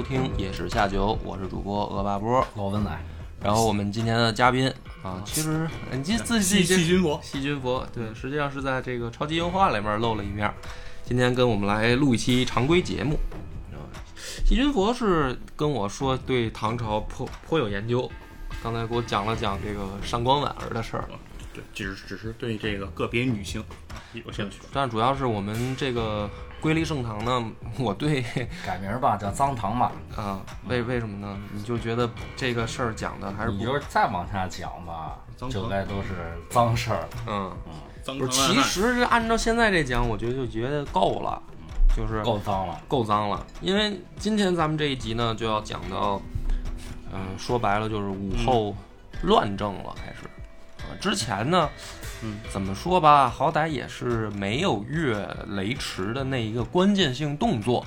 收听夜史下酒，我是主播鹅八波。老文来，然后我们今天的嘉宾啊，其实你记自己细细菌佛细菌佛，对，实际上是在这个超级优化里面露了一面儿。今天跟我们来录一期常规节目啊。细菌佛是跟我说对唐朝颇颇有研究，刚才给我讲了讲这个上官婉儿的事儿，对，只是只是对这个个别女性有兴趣。但主要是我们这个瑰丽盛唐呢，我对 改名吧，叫脏唐吧。啊，为为什么呢？你就觉得这个事儿讲的还是不你就是再往下讲吧，脏唐就该都是脏事儿了。嗯，脏不是，其实按照现在这讲，我觉得就觉得够了，就是够脏了。够脏了。因为今天咱们这一集呢，就要讲到，嗯、说白了就是武后乱政了，开始。啊，之前呢，嗯，怎么说吧，好歹也是没有越雷池的那一个关键性动作，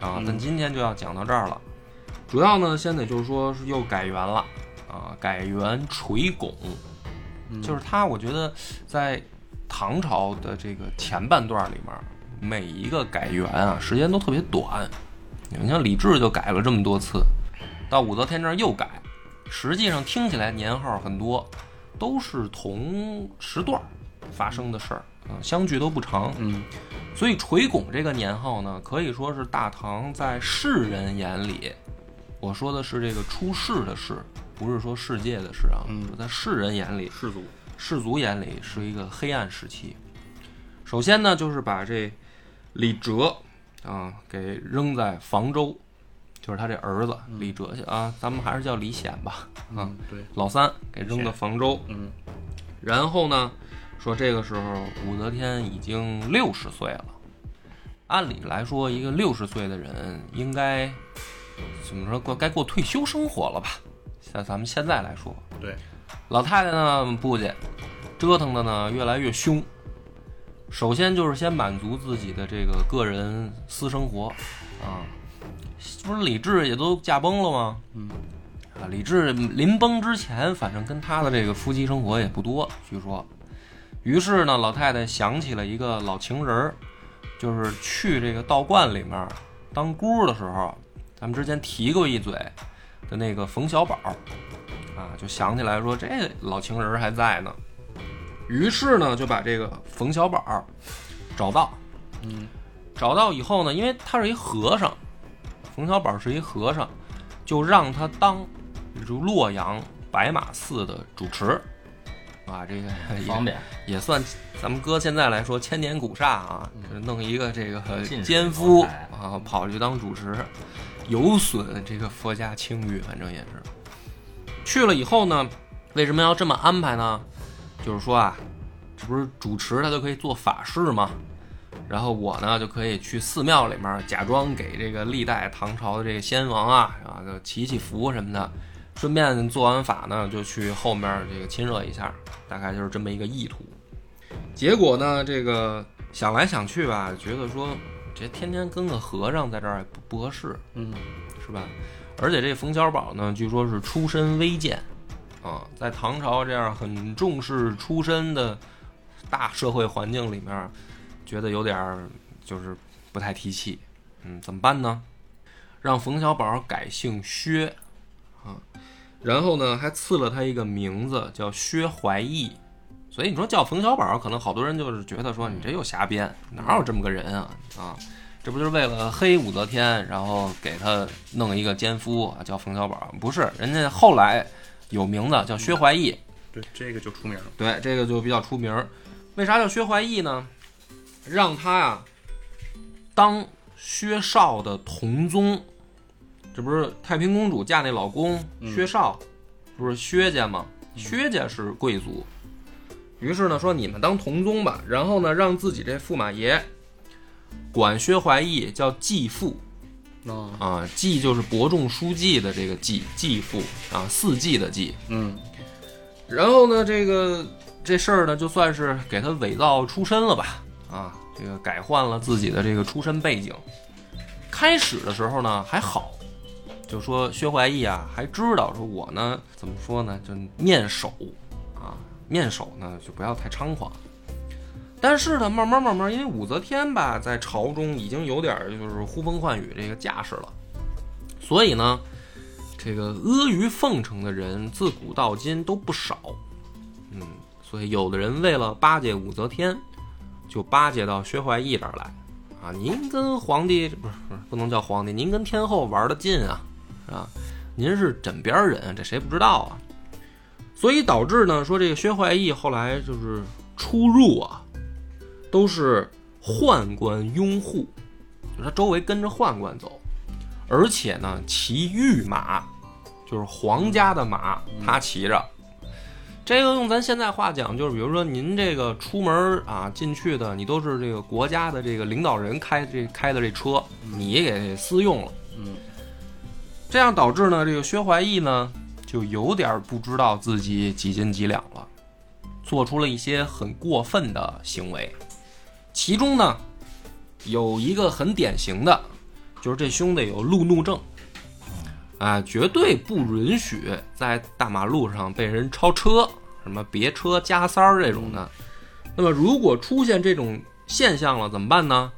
啊，嗯。但今天就要讲到这儿了。主要呢，现在就是说是又改元了，啊，改元垂拱，嗯。就是它，我觉得在唐朝的这个前半段里面，每一个改元啊，时间都特别短。你像李治就改了这么多次，到武则天这儿又改，实际上听起来年号很多，都是同时段发生的事儿啊，相距都不长。嗯所以垂拱这个年号呢，可以说是大唐在世人眼里，我说的是这个出世的世，不是说世界的世啊，嗯在世人眼里，世族，世族眼里是一个黑暗时期。首先呢，就是把这李哲啊给扔在房州，就是他这儿子李哲去啊，咱们还是叫李显吧，啊，嗯，对，老三给扔到房州，嗯然后呢，说这个时候武则天已经六十岁了。按理来说，一个六十岁的人应该怎么说？过该过退休生活了吧？像咱们现在来说，对，老太太呢不去，折腾的呢越来越凶。首先就是先满足自己的这个个人私生活啊，不是李治也都驾崩了吗？嗯啊，李治临崩之前，反正跟他的这个夫妻生活也不多，据说。于是呢，老太太想起了一个老情人儿，就是去这个道观里面当姑的时候，咱们之前提过一嘴的那个冯小宝，啊，就想起来说这个老情人儿还在呢。于是呢，就把这个冯小宝找到，嗯找到以后呢，因为他是一和尚，冯小宝是一和尚，就让他当这个洛阳白马寺的主持，啊，这个也方便，也算咱们搁现在来说千年古刹啊，就是弄一个这个奸夫啊，跑去当主持，有损这个佛家清誉，反正也是。去了以后呢，为什么要这么安排呢？就是说啊，这不是主持他就可以做法事吗？然后我呢就可以去寺庙里面假装给这个历代唐朝的这个先王啊啊就祈祈福什么的，顺便做完法呢就去后面这个亲热一下，大概就是这么一个意图。结果呢，这个想来想去吧，觉得说这天天跟个和尚在这儿不不合适，嗯是吧？而且这冯小宝呢，据说是出身微贱，啊，在唐朝这样很重视出身的大社会环境里面，觉得有点儿就是不太提气。嗯，怎么办呢？让冯小宝改姓薛，啊，然后呢还赐了他一个名字叫薛怀义。所以你说叫冯小宝，可能好多人就是觉得说你这又瞎编，哪有这么个人啊啊！这不就是为了黑武则天，然后给他弄一个奸夫啊，叫冯小宝？不是，人家后来有名字叫薛怀义，对，这个就出名了。对，这个就比较出名儿。为啥叫薛怀义呢？让他呀当薛少的同宗，这不是太平公主嫁那老公嗯。薛少，不是薛家吗？薛家是贵族，于是呢说你们当同宗吧，然后呢让自己这驸马爷管薛怀义叫继父，哦，啊，继就是伯仲叔季的这个季，继父啊，四季的季。嗯。然后呢，这个这事儿呢，就算是给他伪造出身了吧？啊，这个改换了自己的这个出身背景。开始的时候呢还好，就说薛怀义啊，还知道说我呢怎么说呢，就面首啊，面首呢就不要太猖狂。但是呢，慢慢慢慢，因为武则天吧，在朝中已经有点就是呼风唤雨这个架势了，所以呢，这个阿谀奉承的人自古到今都不少，嗯，所以有的人为了巴结武则天，就巴结到薛怀义这儿来，啊，您跟皇帝不是不能叫皇帝，您跟天后玩的近啊，是吧？您是枕边人，这谁不知道啊？所以导致呢，说这个薛怀义后来就是出入啊，都是宦官拥护，就他周围跟着宦官走，而且呢，骑御马，就是皇家的马，他骑着。这个用咱现在话讲，就是比如说您这个出门啊进去的，你都是这个国家的这个领导人开这开的这车，你给私用了，嗯，这样导致呢，这个薛怀义呢就有点不知道自己几斤几两了，做出了一些很过分的行为。其中呢，有一个很典型的，就是这兄弟有路怒症，啊，绝对不允许在大马路上被人超车，什么别车加塞儿这种的。那么如果出现这种现象了，怎么办呢？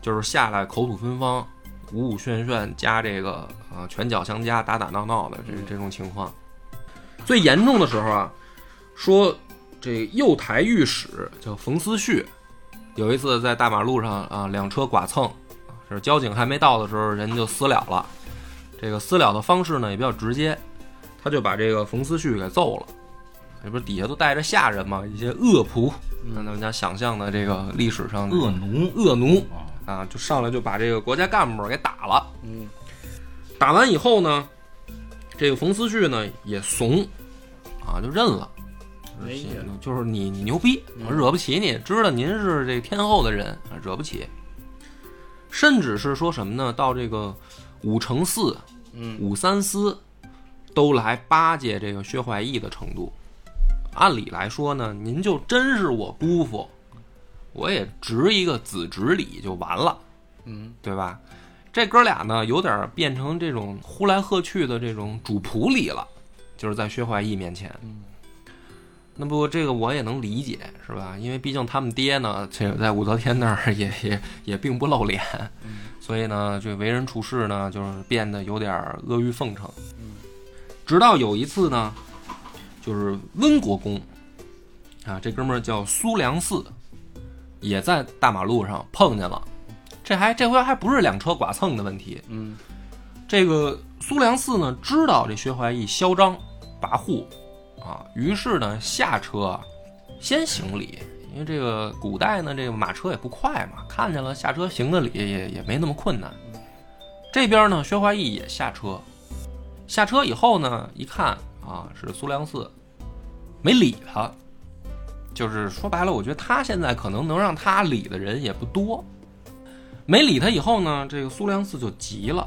就是下来口吐芬芳、舞舞旋旋，加这个啊拳脚相加、打打闹闹的这这种情况。最严重的时候啊，说这右台御史叫冯思绪，有一次在大马路上啊两车剐蹭，是交警还没到的时候，人就私了了。这个私了的方式呢也比较直接，他就把这个冯思绪给揍了。这不是底下都带着下人嘛，一些恶仆，那咱们家想象的这个历史上的恶奴恶奴啊，啊，就上来就把这个国家干部给打了。嗯，打完以后呢，这个冯思绪呢也怂，啊，就认了。就是你你牛逼，我惹不起你，知道您是这天后的人，啊惹不起。甚至是说什么呢？到这个武承嗣、嗯武三思都来巴结这个薛怀义的程度。按理来说呢，您就真是我姑父，我也执一个子侄礼就完了，嗯，对吧？这哥俩呢，有点变成这种呼来喝去的这种主仆礼了，就是在薛怀义面前。那不，这个我也能理解，是吧？因为毕竟他们爹呢，这个在武则天那儿也也也并不露脸，所以呢，这为人处事呢，就是变得有点阿谀奉承。直到有一次呢，就是温国公啊，这哥们儿叫苏良嗣，也在大马路上碰见了。这还这回还不是两车剐蹭的问题，嗯，这个苏良嗣呢，知道这薛怀义嚣张跋扈啊，于是呢下车先行礼，因为这个古代呢这个马车也不快嘛，看见了下车行个礼也也没那么困难。这边呢薛怀义也下车，下车以后呢一看啊是苏良嗣，没理他，就是说白了，我觉得他现在可能能让他理的人也不多。没理他以后呢，这个苏良嗣就急了，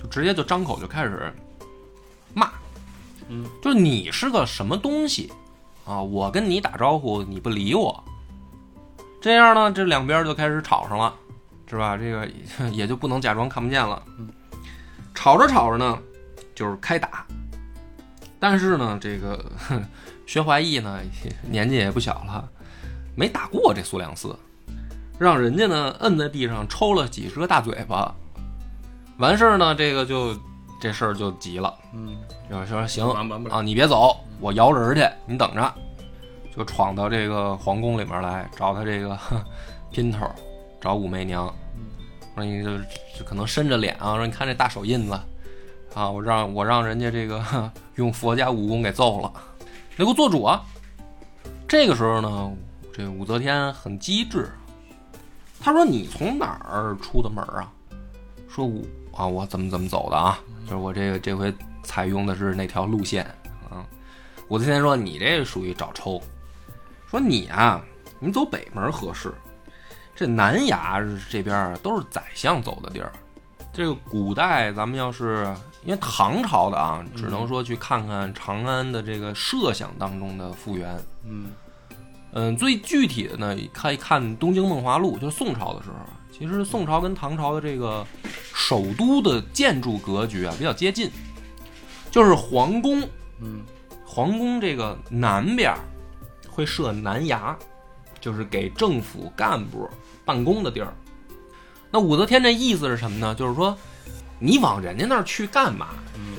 就直接就张口就开始，嗯，就是你是个什么东西啊？我跟你打招呼你不理我，这样呢，这两边就开始吵上了，是吧？这个也 就不能假装看不见了。吵着吵着呢，就是开打。但是呢，这个哼 薛怀义呢 年纪也不小了，没打过这苏良嗣，让人家呢摁在地上抽了几十个大嘴巴。完事儿呢，这个就这事儿就急了，嗯，就说行啊，你别走，我摇人去，你等着，就闯到这个皇宫里面来找他这个哼 姘头，找武媚娘，说你就就可能伸着脸啊，说你看这大手印子啊，我让我让人家这个 用佛家武功给揍了，你给我做主啊！这个时候呢，这武则天很机智，她说你从哪儿出的门啊？说我啊，我怎么怎么走的啊？就是我这个这回采用的是那条路线啊。武则天说你这属于找抽，说你啊，你走北门合适。这南衙这边都是宰相走的地儿，这个古代咱们要是因为唐朝的啊，只能说去看看长安的这个设想当中的复原。嗯嗯，最具体的呢，看一看《东京梦华录》，就是宋朝的时候。其实宋朝跟唐朝的这个首都的建筑格局啊比较接近，就是皇宫，嗯皇宫这个南边儿会设南衙，就是给政府干部办公的地儿。那武则天这意思是什么呢？就是说，你往人家那儿去干嘛？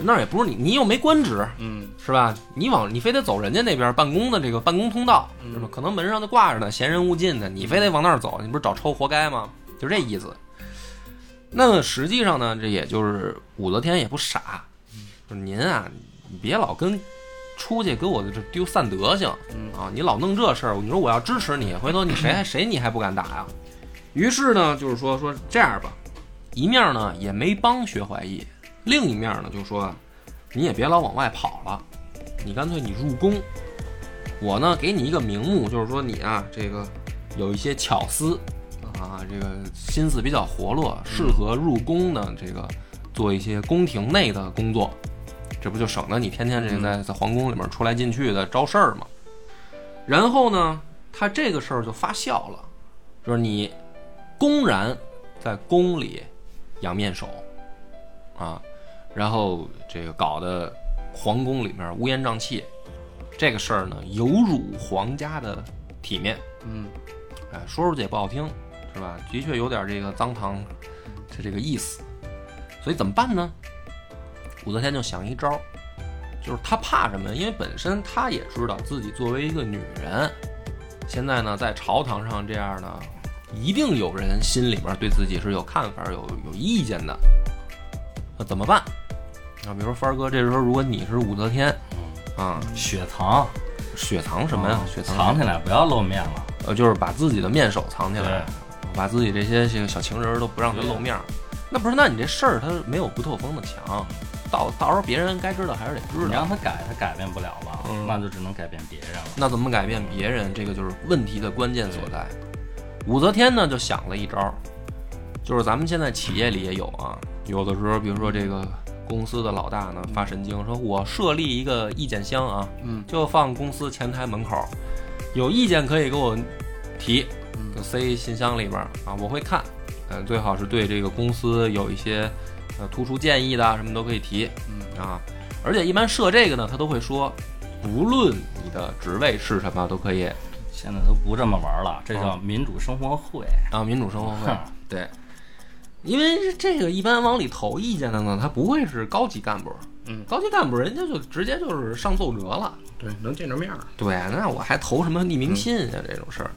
那儿也不是你，你又没官职，嗯是吧？你往你非得走人家那边办公的这个办公通道，是吧？可能门上就挂着呢，闲人勿进的，你非得往那儿走，你不是找抽活该吗？就这意思。那实际上呢，这也就是武则天也不傻，就是您啊，你别老跟出去给我这丢散德行嗯啊！你老弄这事儿，你说我要支持你，回头你谁还谁你还不敢打呀？于是呢，就是说说这样吧，一面呢也没帮薛怀义，另一面呢就说你也别老往外跑了，你干脆你入宫，我呢给你一个名目，就是说你啊这个有一些巧思啊，这个心思比较活络，适合入宫呢这个做一些宫廷内的工作，这不就省得你天天这个在在皇宫里面出来进去的招事儿嘛？然后呢，他这个事儿就发酵了，就是你公然在宫里养面首啊，然后这个搞得皇宫里面乌烟瘴气，这个事儿呢有辱皇家的体面。嗯哎，说出去也不好听，是吧？的确有点这个脏唐这这个意思，所以怎么办呢？武则天就想一招儿，就是她怕什么？因为本身她也知道自己作为一个女人，现在呢在朝堂上这样呢，一定有人心里面对自己是有看法、有有意见的。那怎么办？啊，比如说帆儿哥，这时候如果你是武则天，啊，雪藏雪藏什么呀？雪藏藏起来，不要露面了。呃，就是把自己的面首藏起来，把自己这些这个小情人都不让他露面。那不是？那你这事儿他没有不透风的墙，到到时候别人该知道还是得知道你。让他改，他改变不了了，嗯那就只能改变别人了。那怎么改变别人？这个就是问题的关键所在。武则天呢就想了一招，就是咱们现在企业里也有啊，有的时候比如说这个公司的老大呢发神经，说我设立一个意见箱啊，嗯。就放公司前台门口，有意见可以给我提，嗯。就塞信箱里边儿啊，我会看，嗯、最好是对这个公司有一些呃突出建议的啊什么都可以提嗯。啊，而且一般设这个呢，他都会说，不论你的职位是什么都可以。现在都不这么玩了，这叫民主生活会。啊，民主生活会对，因为这个一般往里投意见的呢，他不会是高级干部，嗯高级干部人家就直接就是上奏折了。对，能见着面儿。对，那我还投什么匿名信啊？这种事儿，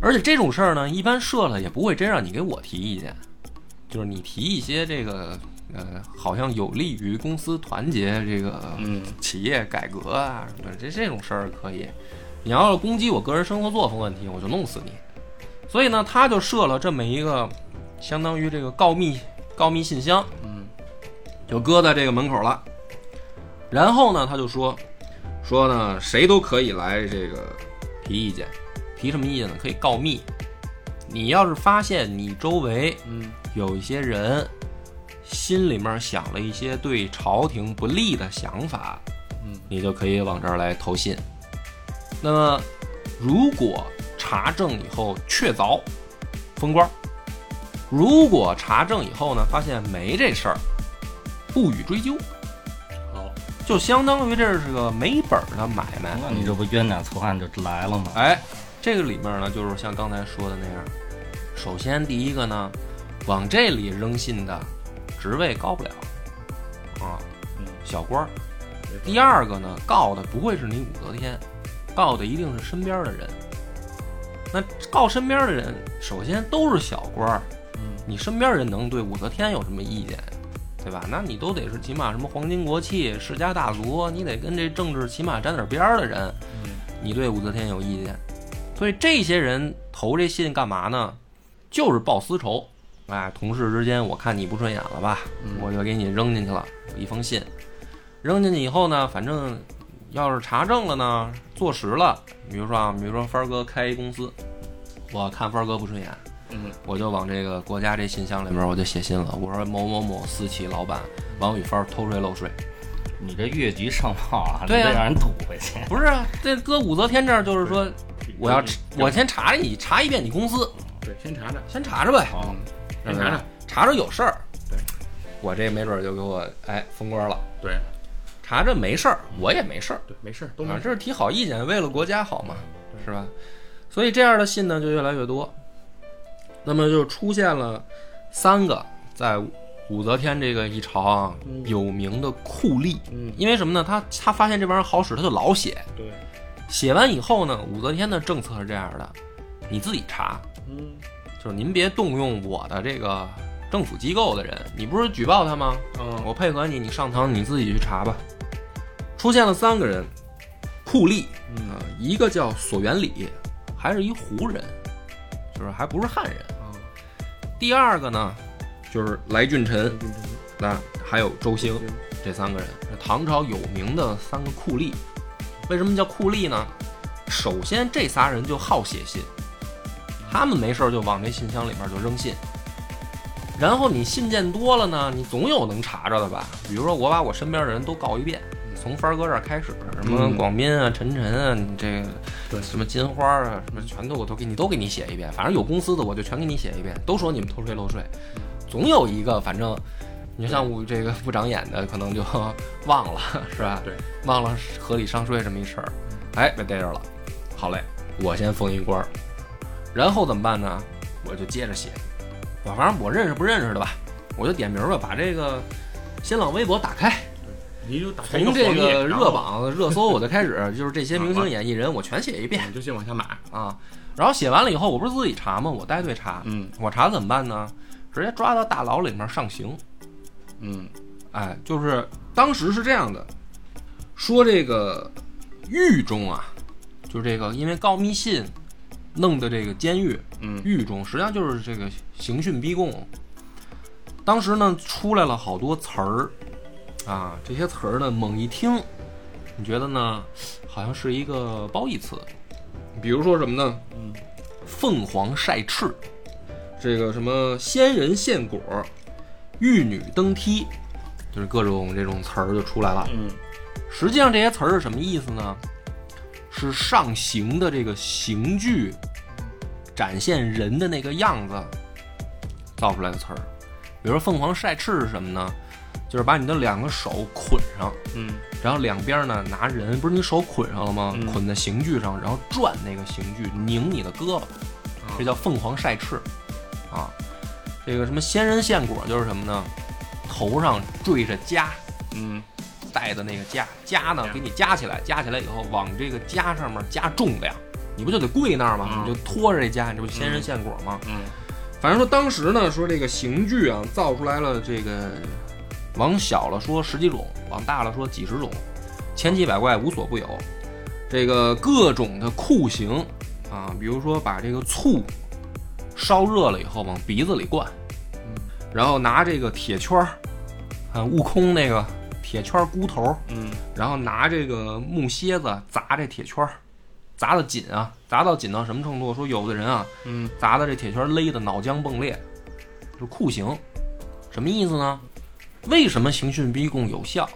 而且这种事儿呢，一般设了也不会真让你给我提意见，就是你提一些这个呃，好像有利于公司团结这个嗯企业改革啊什么的，这这种事儿可以。你要是攻击我个人生活作风问题，我就弄死你。所以呢，他就设了这么一个相当于这个告密告密信箱，嗯就搁在这个门口了。然后呢，他就说说呢，谁都可以来这个提意见，提什么意见呢？可以告密。你要是发现你周围嗯有一些人心里面想了一些对朝廷不利的想法，嗯你就可以往这儿来投信。那么，如果查证以后确凿，封官儿；如果查证以后呢，发现没这事儿，不予追究，好，就相当于这是个没本儿的买卖。那你这不冤假错案就来了吗？哎，这个里面呢，就是像刚才说的那样，首先第一个呢，往这里扔信的职位高不了，啊，嗯小官儿。第二个呢，告的不会是你武则天，告的一定是身边的人。那告身边的人，首先都是小官儿，嗯你身边人能对武则天有什么意见，对吧？那你都得是起码什么皇亲国戚、世家大族，你得跟这政治起码沾点边儿的人，嗯你对武则天有意见。所以这些人投这信干嘛呢？就是报私仇。哎，同事之间，我看你不顺眼了吧，嗯我就给你扔进去了一封信。扔进去以后呢，反正要是查证了呢，坐实了，比如说啊，比如说帆儿哥开一公司，我看帆儿哥不顺眼，嗯我就往这个国家这信箱里面我就写信了，我说某某某私企老板王宇帆偷税漏税。你这越级上报啊，对啊你得让人吐回去。不是啊，这搁武则天这儿就是说，我要我先查你查一遍你公司，对，先查查，先查查呗，嗯，先查查，查查有事儿。对，我这没准儿就给我哎封官了。对查着没事儿，我也没事儿，对，没事儿，都没啊，事这是提好意见，为了国家好嘛，是吧？所以这样的信呢就越来越多，那么就出现了三个在武则天这个一朝啊嗯有名的酷吏，嗯，因为什么呢？他他发现这玩意儿好使，他就老写，对，写完以后呢，武则天的政策是这样的，你自己查，嗯就是您别动用我的这个政府机构的人，你不是举报他吗？嗯，我配合你，你上堂你自己去查吧。出现了三个人，酷吏嗯啊，一个叫索元礼，还是一胡人，就是还不是汉人。啊，第二个呢，就是来俊臣，嗯那还有周兴，这三个人唐朝有名的三个酷吏。为什么叫酷吏呢？首先，这仨人就好写信，他们没事就往这信箱里面就扔信。然后你信件多了呢，你总有能查着的吧？比如说，我把我身边的人都告一遍，从帆哥这儿开始，什么嗯广斌啊、陈晨啊，你这个对什么金花啊，什么全都我都给你都给你写一遍。反正有公司的我就全给你写一遍，都说你们偷税漏税，总有一个反正。你像我这个不长眼的，可能就 忘了，是吧？对，忘了合理上税这么一事儿，哎，被逮着了。好嘞，我先封一官儿，然后怎么办呢？我就接着写，我反正我认识不认识的吧，我就点名吧，把这个新浪微博打开，你就打从这个热榜 热搜我就开始，就是这些明星演艺人我全写一遍你就先往下买，啊。然后写完了以后，我不是自己查吗？我带队查，嗯我查怎么办呢？直接抓到大牢里面上刑。嗯哎，就是当时是这样的，说这个狱中啊，就是这个因为告密信弄的这个监狱，嗯狱中实际上就是这个刑讯逼供。当时呢，出来了好多词儿啊，这些词儿呢，猛一听，你觉得呢，好像是一个褒义词，比如说什么呢？嗯，凤凰晒翅，这个什么仙人献果，玉女登梯，就是各种这种词儿就出来了。嗯实际上这些词儿是什么意思呢？是上刑的这个刑具展现人的那个样子造出来的词儿。比如说凤凰晒翅是什么呢？就是把你的两个手捆上，嗯然后两边呢拿人，不是你手捆上了吗？嗯捆在刑具上，然后转那个刑具，拧你的胳膊，这叫凤凰晒翅啊。这个什么仙人献果就是什么呢？头上缀着枷，嗯带的那个枷，枷呢给你夹起来，夹起来以后往这个枷上面加重量，你不就得跪那儿吗？嗯你就拖着这枷，你这不仙人献果吗？嗯反正说当时呢，说这个刑具啊造出来了，这个往小了说十几种，往大了说几十种，千奇百怪无所不有。这个各种的酷刑啊，比如说把这个醋烧热了以后往鼻子里灌，然后拿这个铁圈儿，啊，悟空那个铁圈儿箍头，嗯然后拿这个木楔子砸这铁圈儿，砸的紧啊，砸到紧到什么程度？说有的人啊，嗯砸的这铁圈勒的脑浆迸裂，是酷刑，什么意思呢？为什么刑讯逼供有效？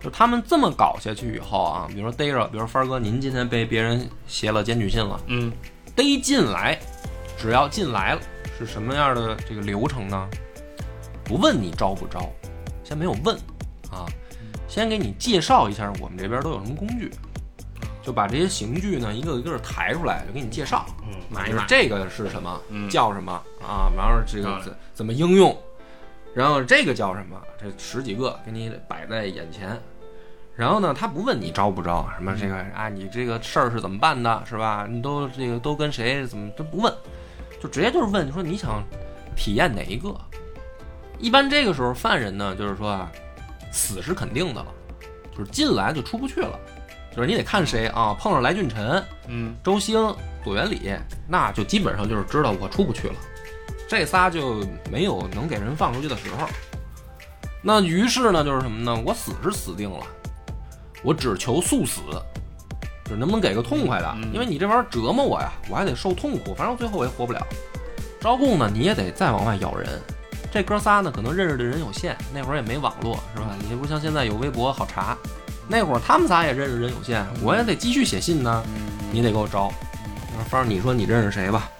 就他们这么搞下去以后啊，比如说逮着，比如说帆哥，您今天被别人写了检举信了，嗯逮进来，只要进来了，是什么样的这个流程呢？不问你招不招，先没有问啊，先给你介绍一下我们这边都有什么工具，就把这些刑具呢一个一个抬出来，就给你介绍。嗯，码一买，这个是什么，嗯叫什么啊？然后这个啊怎怎么应用，然后这个叫什么？这十几个给你摆在眼前，然后呢，他不问你招不招，什么这个啊，你这个事儿是怎么办的，是吧？你都这个都跟谁怎么都不问，就直接就是问，你说你想体验哪一个？一般这个时候犯人呢，就是说啊，死是肯定的了，就是进来就出不去了，就是你得看谁啊，碰上来俊臣，嗯周兴、左元礼，那就基本上就是知道我出不去了，这仨就没有能给人放出去的时候。那于是呢，就是什么呢？我死是死定了，我只求速死，就是能不能给个痛快的？嗯因为你这玩意儿折磨我呀，我还得受痛苦，反正最后我也活不了。招供呢，你也得再往外咬人。这哥仨呢，可能认识的人有限，那会儿也没网络，是吧？你不像现在有微博好查。那会儿他们仨也认识人有限，我也得继续写信呢。你得给我招。反正，你说你认识谁吧？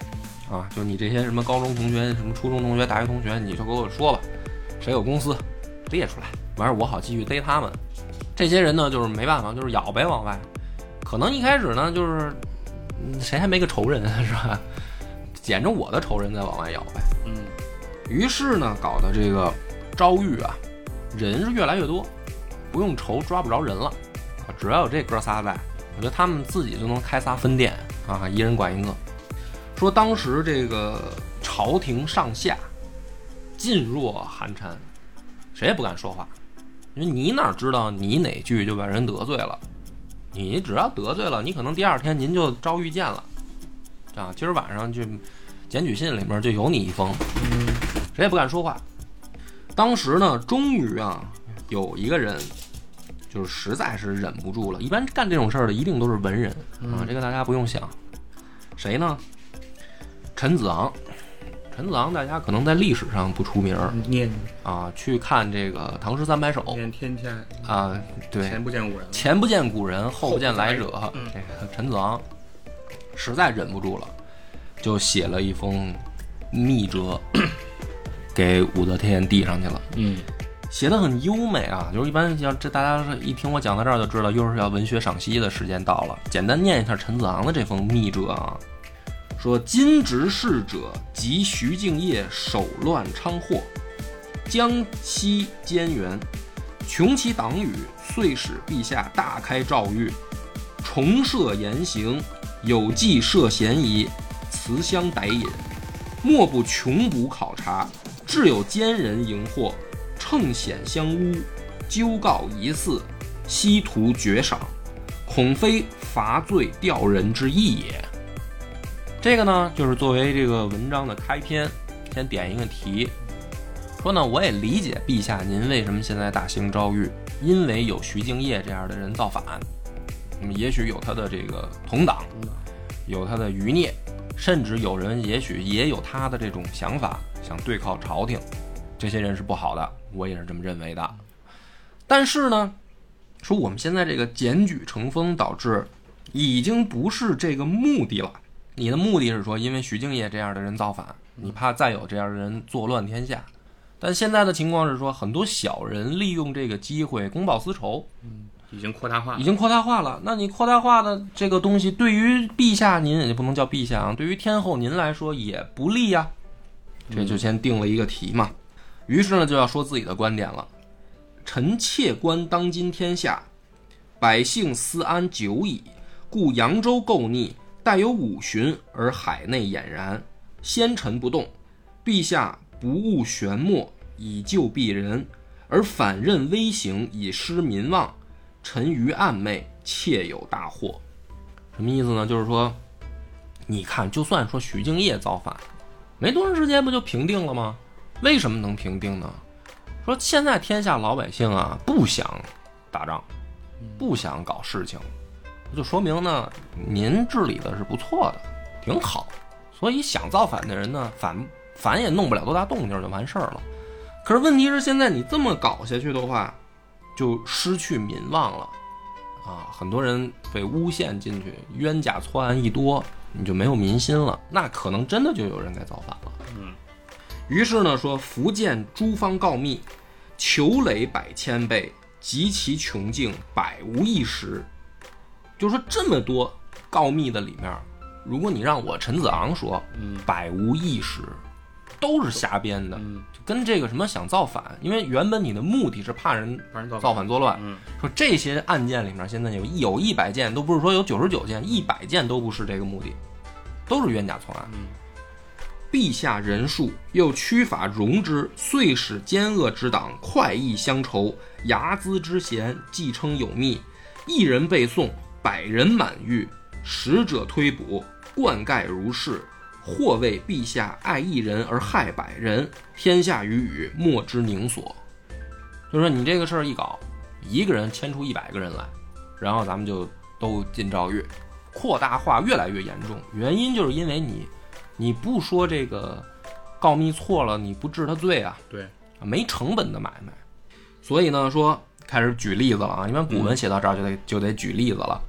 啊，就你这些什么高中同学、什么初中同学、大学同学，你就给我说吧。谁有公司，列出来，完事儿我好继续逮他们。这些人呢，就是没办法，就是咬呗，往外。可能一开始呢，就是嗯谁还没个仇人啊，是吧？捡着我的仇人再往外咬呗。嗯于是呢，搞得这个遭遇啊，人是越来越多，不用愁抓不着人了啊，只要有这哥仨在，我觉得他们自己就能开仨分店啊，一人管一个。说当时这个朝廷上下噤若寒蝉，谁也不敢说话，因为你哪知道你哪句就把人得罪了？你只要得罪了，你可能第二天您就遭遇见了啊，今儿晚上就检举信里面就有你一封。嗯谁也不敢说话。当时呢，终于啊，有一个人，就是实在是忍不住了。一般干这种事儿的一定都是文人啊，这个大家不用想。谁呢？陈子昂。陈子昂，大家可能在历史上不出名儿念啊，去看这个《唐诗三百首》念天天，啊，对，前不见古人，前不见古人，后不见来者。嗯这个陈子昂实在忍不住了，就写了一封密折给武则天递上去了，嗯写的很优美啊。就是一般像这大家一听我讲到这儿就知道，又是要文学赏析的时间到了。简单念一下陈子昂的这封密折啊，说今执事者及徐敬业手乱昌祸，江西监员，穷其党羽，遂使陛下大开诏狱，重设严刑，有计设嫌疑，辞相逮引，莫不穷补考察，至有奸人迎祸，乘险相诬，纠告疑似，希图绝赏，恐非罚罪吊人之意也。这个呢，就是作为这个文章的开篇，先点一个题，说呢，我也理解陛下您为什么现在大兴诏狱，因为有徐敬业这样的人造反，那么也许有他的这个同党，有他的余孽，甚至有人也许也有他的这种想法，想对抗朝廷，这些人是不好的，我也是这么认为的。但是呢，说我们现在这个检举成风，导致已经不是这个目的了。你的目的是说，因为徐敬业这样的人造反，你怕再有这样的人作乱天下。但现在的情况是说，很多小人利用这个机会公报私仇，已经扩大化已，经扩大化了。那你扩大化的这个东西，对于陛下您也不能叫陛下啊，对于天后您来说也不利呀、这就先定了一个题嘛。于是呢，就要说自己的观点了。臣妾观当今天下，百姓思安久矣，故扬州构逆，待有五旬而海内俨然，先臣不动。陛下不务玄墨以救鄙人，而反任威行以失民望，臣于暗昧，切有大祸。什么意思呢？就是说，你看，就算说徐敬业造反，没多长时间不就平定了吗？为什么能平定呢？说现在天下老百姓啊不想打仗，不想搞事情，就说明呢您治理的是不错的，挺好。所以想造反的人呢，反反也弄不了多大动静就完事儿了。可是问题是现在你这么搞下去的话，就失去民望了啊！很多人被诬陷进去，冤假错案一多，你就没有民心了，那可能真的就有人该造反了。嗯，于是呢，说福建诸方告密，求累百千倍，及其穷尽，百无一实。就是说这么多告密的里面，如果你让我陈子昂说，嗯百无一实，都是瞎编的，嗯，就跟这个什么想造反，因为原本你的目的是怕人造造反作乱，嗯说这些案件里面现在有有一百件，都不是说有九十九件，一百件都不是这个目的，都是冤假错案。嗯陛下人数又屈法容之，遂使奸恶之党快意相仇，睚眦之嫌既称有密，一人背诵，百人满狱，使者推捕，灌溉如是。或为陛下爱一人而害百人，天下于与莫之宁所。就说你这个事儿一搞，一个人牵出一百个人来，然后咱们就都进诏狱，扩大化越来越严重。原因就是因为你，你不说这个告密错了，你不治他罪啊，对，没成本的买卖。所以呢，说开始举例子了啊，你看古文写到这儿就得就得举例子了。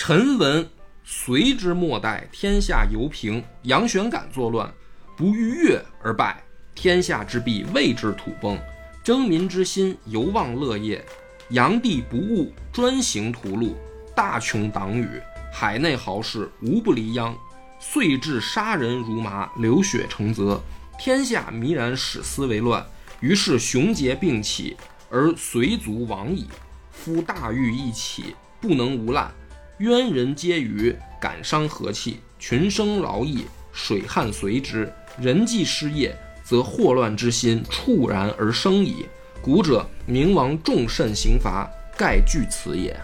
臣闻隋之末代，天下犹平，杨玄感作乱，不逾越而败，天下之弊为之土崩，征民之心犹望乐业。炀帝不务，专行屠戮，大穷党羽，海内豪士无不离殃，遂至杀人如麻，流血成泽，天下弥然始思为乱。于是雄杰并起，而隋族亡矣。夫大狱一起，不能无滥，冤人皆余，感伤和气，群生劳役，水旱随之，人既失业，则祸乱之心猝然而生矣。古者明王重慎刑罚，盖据此也。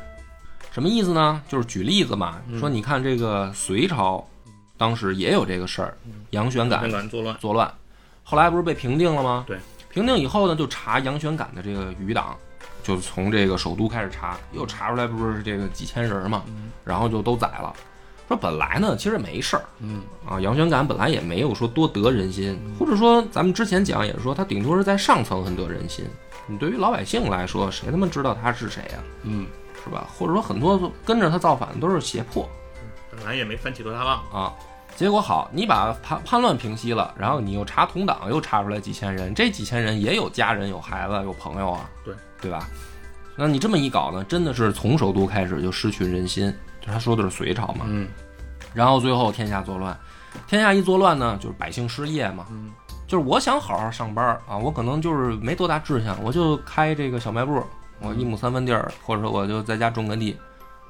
什么意思呢？就是举例子嘛，说你看这个隋朝，当时也有这个事儿，杨玄感作乱，作乱，后来不是被平定了吗？对，平定以后呢，就查杨玄感的这个余党，就从这个首都开始查，又查出来不是这个几千人嘛，然后就都宰了。说本来呢，其实没事儿，嗯。啊，杨玄感本来也没有说多得人心，或者说咱们之前讲也是说他顶多是在上层很得人心，你对于老百姓来说，谁他妈知道他是谁呀、嗯，是吧？或者说很多跟着他造反的都是胁迫。本来也没翻起多大浪，啊。结果好，你把叛叛乱平息了，然后你又查同党，又查出来几千人，这几千人也有家人、有孩子、有朋友啊，对对吧？那你这么一搞呢，真的是从首都开始就失去人心。就他说的是隋朝嘛，嗯然后最后天下作乱，天下一作乱呢，就是百姓失业嘛，嗯就是我想好好上班啊，我可能就是没多大志向，我就开这个小卖部，我一亩三分地儿，或者说我就在家种个地。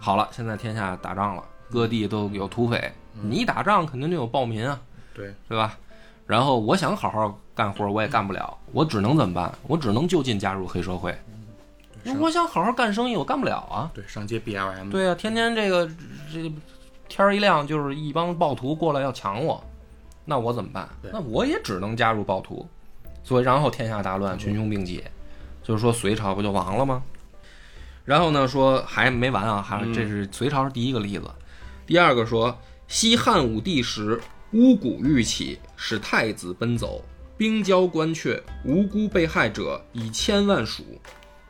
好了，现在天下打仗了，各地都有土匪，你一打仗肯定就有暴民啊，对，对吧？然后我想好好干活，我也干不了，我只能怎么办？我只能就近加入黑社会。上我想好好干生意，我干不了啊。对上街 B L M，对啊，天天这个这天儿一亮，就是一帮暴徒过来要抢我，那我怎么办？那我也只能加入暴徒。所以然后天下大乱，群雄并起，就是说隋朝不就亡了吗？然后呢，说还没完啊，还这是隋朝是第一个例子。第二个说，西汉武帝时，巫蛊欲起，使太子奔走，兵交关阙，无辜被害者以千万数。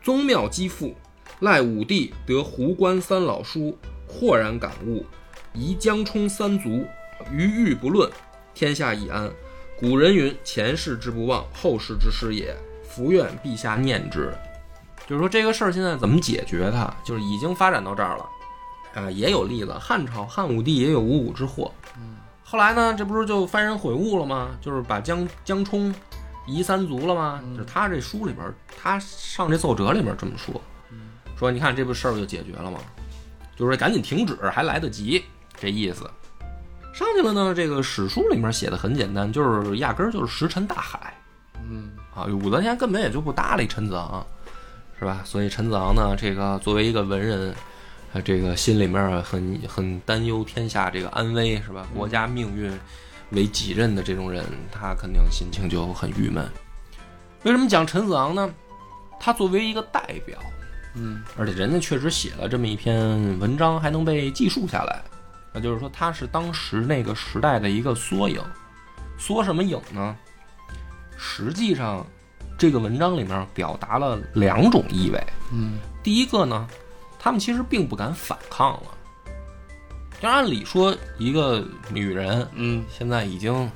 宗庙积富，赖武帝得壶关三老书，豁然感悟，移江充三族，余欲不论，天下已安。古人云：“前世之不忘，后世之师也。”福愿陛下念之。就是说这个事儿现在怎么解决它？就是已经发展到这儿了，啊、也有例子。汉朝汉武帝也有五谷之祸，后来呢，这不是就幡然悔悟了吗？就是把江江充夷三族了吗？就是他这书里边，他上这奏折里面这么说，说你看这不事儿就解决了吗？就是说赶紧停止，还来得及，这意思。上去了呢，这个史书里面写的很简单，就是压根儿就是石沉大海嗯啊。武则天根本也就不搭理陈子昂，是吧？所以陈子昂呢，这个作为一个文人，呃，这个心里面很很担忧天下这个安危，是吧？国家命运为己任的这种人，他肯定心情就很郁闷。为什么讲陈子昂呢？他作为一个代表，嗯而且人家确实写了这么一篇文章，还能被记述下来，那就是说他是当时那个时代的一个缩影。缩什么影呢？实际上，这个文章里面表达了两种意味。嗯第一个呢，他们其实并不敢反抗了。就按理说，一个女人嗯现在已经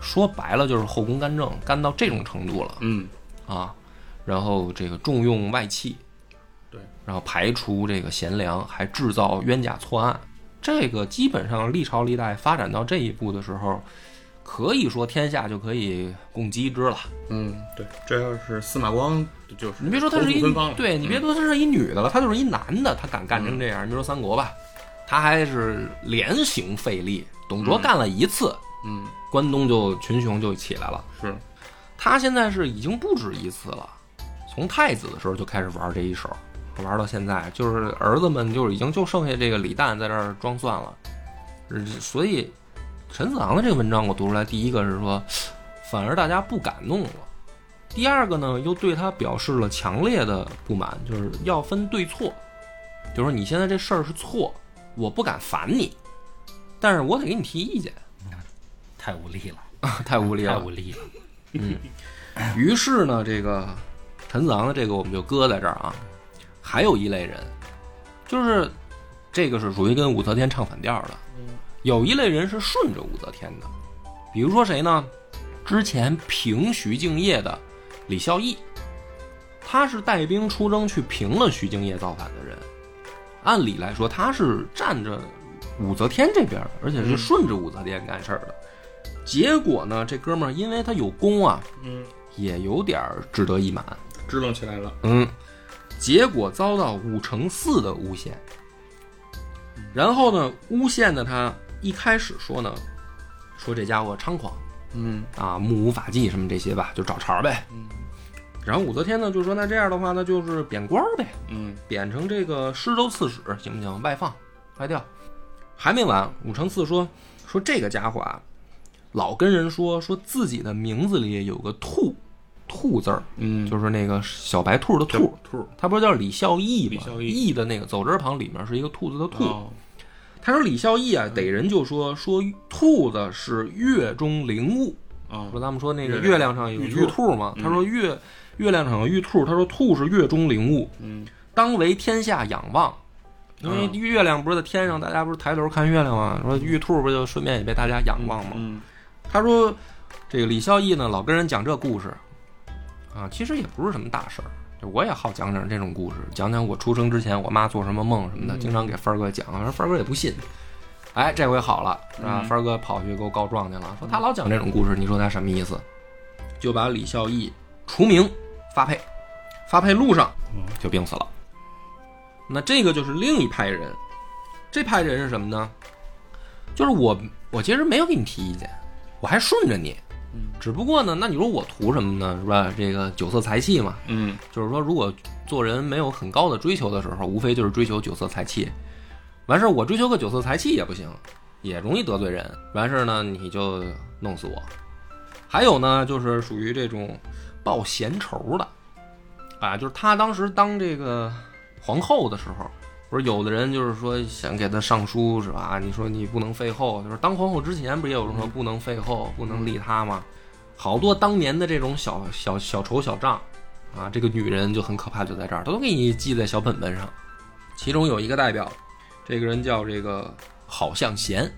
说白了就是后宫干政，干到这种程度了。嗯啊，然后这个重用外戚，对，然后排除这个贤良，还制造冤假错案，这个基本上历朝历代发展到这一步的时候，可以说天下就可以共击之了。嗯，对，这要是司马光就是你别说他是一对你别说他是一女的了，他就是一男的，他敢干成这样。你别说三国吧，他还是连行费力，董卓干了一次，嗯。关东就群雄就起来了。是。他现在是已经不止一次了，从太子的时候就开始玩这一手，玩到现在，就是儿子们就是已经就剩下这个李旦在这儿装蒜了。呃所以陈子昂的这个文章我读出来，第一个是说，反而大家不敢弄了；第二个呢，又对他表示了强烈的不满，就是要分对错，就是说你现在这事儿是错，我不敢烦你，但是我得给你提意见。太无力了。太无力了，太无力了。嗯于是呢，这个陈子昂的这个我们就搁在这儿啊。还有一类人，就是这个是属于跟武则天唱反调的。有一类人是顺着武则天的，比如说谁呢？之前平徐敬业的李孝义，他是带兵出征去平了徐敬业造反的人。按理来说，他是站着武则天这边的，而且是顺着武则天干事儿的。结果呢，这哥们儿因为他有功啊，嗯，也有点儿志得意满，支棱起来了。嗯，结果遭到武承嗣的诬陷。然后呢，诬陷的他一开始说呢，说这家伙猖狂嗯啊，目无法纪什么这些吧，就找茬儿呗。嗯然后武则天呢就说，那这样的话，那就是贬官儿呗，嗯贬成这个施州刺史，行不行？外放，外调。还没完，武承嗣说说这个家伙啊，老跟人说说自己的名字里有个兔，兔字儿，嗯，就是那个小白兔的兔，兔他不是叫李孝义吗？李孝义义的那个走之旁里面是一个兔子的兔。哦他说李孝义啊，逮人就说说兔子是月中灵物，哦说咱们说那个月亮上有玉兔玉兔嘛，嗯他说月月亮上有玉兔，他说兔是月中灵物，嗯当为天下仰望。因为嗯月亮不是在天上，大家不是抬头看月亮吗？说玉兔不就顺便也被大家仰望吗？嗯他说，这个李孝义呢，老跟人讲这故事，啊，其实也不是什么大事儿。就我也好讲讲这种故事，讲讲我出生之前我妈做什么梦什么的，嗯经常给帆儿哥讲，说帆儿哥也不信。哎，这回好了，是吧？嗯帆儿哥跑去给我告状去了，说他老讲这种故事，你说他什么意思？就把李孝义除名发配，发配路上嗯就病死了。那这个就是另一派人，这派人是什么呢？就是我，我其实没有给你提意见，我还顺着你，嗯只不过呢，那你说我图什么呢？是吧？这个酒色财气嘛，嗯就是说，如果做人没有很高的追求的时候，无非就是追求酒色财气。完事儿，我追求个酒色财气也不行，也容易得罪人。完事儿呢，你就弄死我。还有呢，就是属于这种报闲仇的，啊，就是他当时当这个皇后的时候，不是有的人就是说想给他上书是吧？你说你不能废后，就是当皇后之前不也有说不能废后，不能立他吗？好多当年的这种小小小仇小账，啊，这个女人就很可怕，就在这儿，她都给你记在小本本上。其中有一个代表，这个人叫这个郝向贤，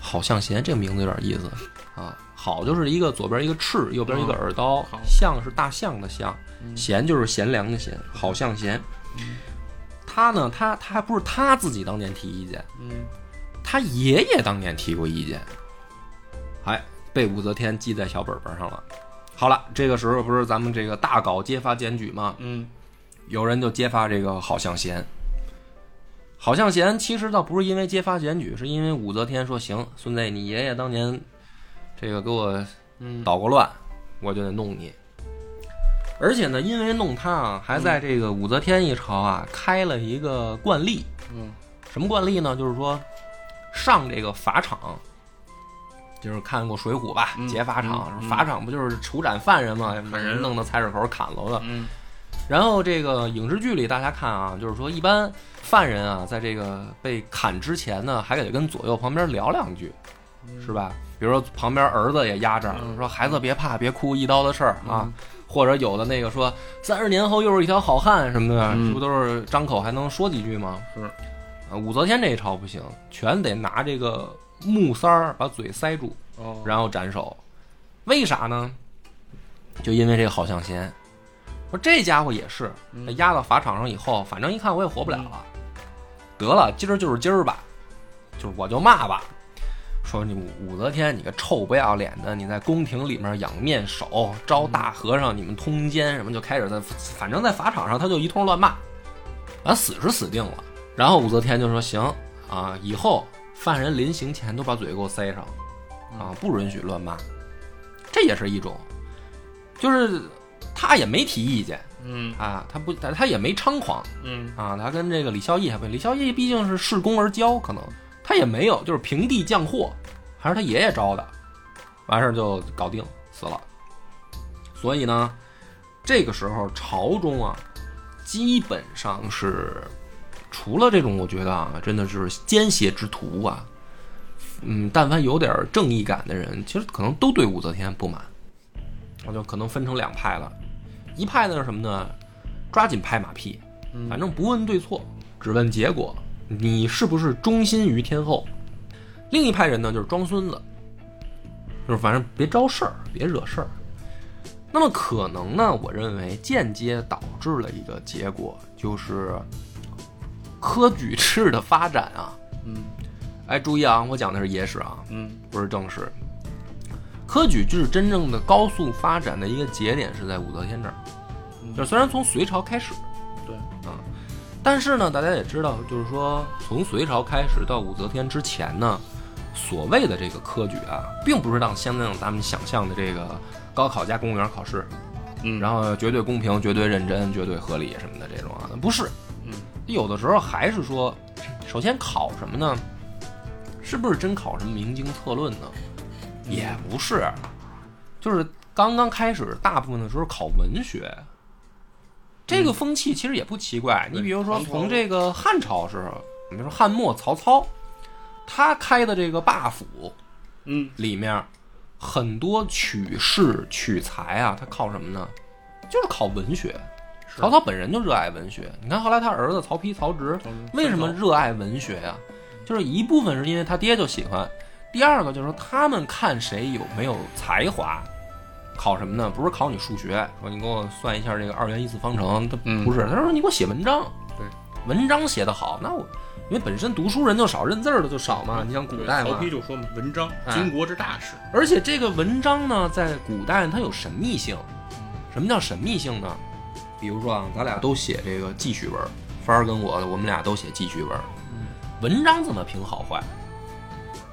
郝向贤这个名字有点意思啊。好就是一个左边一个赤，右边一个耳刀，好象是大象的象，贤就是贤良的贤，好向贤。他呢，他他还不是他自己当年提意见，嗯他爷爷当年提过意见，哎，被武则天记在小本本上了。好了，这个时候不是咱们这个大搞揭发检举吗？嗯有人就揭发这个好向贤。好向贤其实倒不是因为揭发检举，是因为武则天说行，孙子你爷爷当年这个给我嗯捣过乱，我就得弄你。而且呢，因为弄他啊，还在这个武则天一朝啊开了一个惯例，嗯什么惯例呢？就是说上这个法场，就是看过《水浒》吧，嗯劫法场，嗯嗯法场不就是处斩犯人吗？把人弄到菜市口砍了的。嗯然后这个影视剧里，大家看啊，就是说一般犯人啊，在这个被砍之前呢，还得跟左右旁边聊两句，是吧？比如说旁边儿子也压着，嗯说孩子别怕，别哭，一刀的事儿啊。嗯或者有的那个说三十年后又是一条好汉什么的，嗯这不都是张口还能说几句吗？是啊，武则天这一朝不行，全得拿这个木塞儿把嘴塞住，哦然后斩首。为啥呢？就因为这个好向贤，说这家伙也是，嗯压到法场上以后，反正一看我也活不了了，得了，今儿就是今儿吧，就是我就骂吧。说你武武则天，你个臭不要脸的，你在宫廷里面养面首，招大和尚，你们通奸什么，就开始在，反正在法场上他就一通乱骂，完死是死定了。然后武则天就说行啊，以后犯人临刑前都把嘴给我塞上，啊，不允许乱骂。这也是一种，就是他也没提意见嗯啊，他不，他他也没猖狂嗯啊，他跟这个李孝义还不，李孝义毕竟是恃功而骄，可能他也没有，就是平地降祸，还是他爷爷招的，完事儿就搞定死了。所以呢，这个时候朝中啊，基本上是除了这种，我觉得啊，真的是奸邪之徒啊，嗯，但凡有点正义感的人，其实可能都对武则天不满。我就可能分成两派了，一派呢是什么呢？抓紧拍马屁，反正不问对错，只问结果，你是不是忠心于天后？另一派人呢，就是装孙子，就是反正别招事儿，别惹事儿。那么可能呢，我认为间接导致了一个结果，就是科举制的发展啊。嗯哎，注意啊，我讲的是野史啊，嗯不是正史。科举制真正的高速发展的一个节点是在武则天这儿，就虽然从隋朝开始，但是呢，大家也知道，就是说从隋朝开始到武则天之前呢，所谓的这个科举啊，并不是像现在咱们想象的这个高考加公务员考试，嗯，然后绝对公平、绝对认真、绝对合理什么的这种啊，不是，嗯，有的时候还是说，首先考什么呢？是不是真考什么明经策论呢？也不是，就是刚刚开始，大部分的时候考文学。这个风气其实也不奇怪，你比如说从这个汉朝时候，比如说汉末曹操，他开的这个霸府嗯里面，很多取士取才啊，他靠什么呢？就是靠文学。曹操本人就热爱文学，你看后来他儿子曹丕、曹植，曹植为什么热爱文学呀、就是一部分是因为他爹就喜欢，第二个就是说他们看谁有没有才华，考什么呢？不是考你数学，说你给我算一下这个二元一次方程，他嗯不是，他说你给我写文章，对，文章写得好，那我因为本身读书人就少，认字儿的就少嘛，你像古代嘛曹，丕就说嘛，文章哎经国之大事。而且这个文章呢，在古代它有神秘性。什么叫神秘性呢？比如说啊，咱俩都写这个记叙文，帆儿跟我，我们俩都写记叙文。文章怎么评好坏？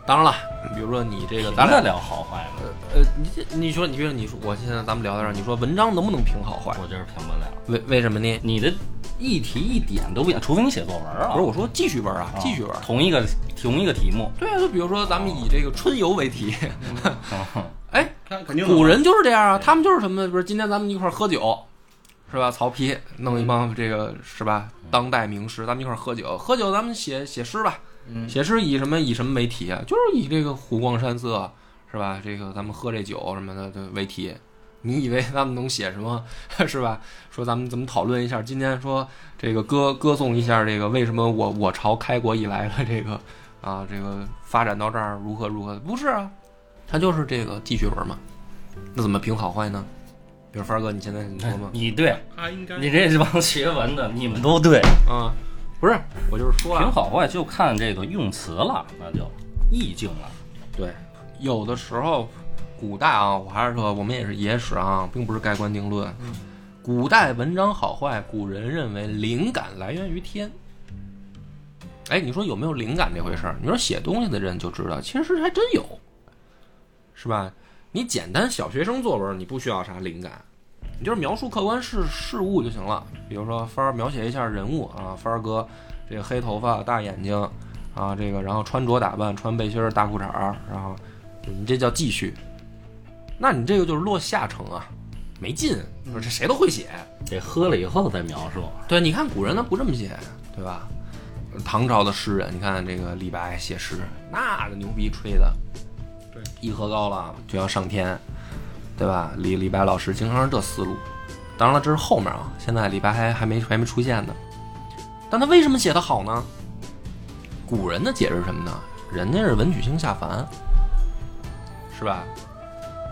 当然了，比如说你这个，咱俩聊好坏吗？呃，你这你说，你比如你说，我现在咱们聊到这儿，你说文章能不能评好坏？我就是评不了。为为什么呢？你的一题一点都不一样，除非你写作文啊。不是我说记叙文啊，啊记叙文。同一个同一个题目。对啊，就比如说咱们以这个春游为题，哎，看肯定古人就是这样啊，他们就是什么呢？不是今天咱们一块儿喝酒，是吧？曹丕弄一帮这个是吧？当代名师，咱们一块儿喝酒，喝酒咱们写写诗吧。嗯写诗以什么以什么为题啊？就是以这个湖光山色，是吧？这个咱们喝这酒什么的的为题。你以为他们能写什么，是吧？说咱们怎么讨论一下？今天说这个歌歌颂一下这个为什么我我朝开国以来的这个啊这个发展到这儿如何如何？不是啊，它就是这个记叙文嘛。那怎么评好坏呢？比如帆儿哥，你现在你说吗？你对，他应该你这帮学文的，你们都对。啊，不是，我就是说啊，评好坏就看这个用词了，那就意境了。对，有的时候古代啊，我还是说我们也是野史啊，并不是盖棺定论。古代文章好坏，古人认为灵感来源于天。哎，你说有没有灵感这回事儿？你说写东西的人就知道，其实还真有，是吧？你简单小学生作文，你不需要啥灵感，你就是描述客观事事物就行了。比如说，帆儿描写一下人物啊，帆儿哥这个黑头发、大眼睛啊，这个然后穿着打扮，穿背心儿、大裤衩儿，然后你这叫记叙，那你这个就是落下乘啊，没劲。说这谁都会写，得喝了以后再描述。对，你看古人他不这么写，对吧？唐朝的诗人，你看这个李白写诗，那个牛逼吹的，对，一喝高了就要上天，对吧？李李白老师经常是这思路。当然了，这是后面啊，现在李白还还没还没出现呢。但他为什么写得好呢？古人的解释什么呢？人家是文曲星下凡，是吧？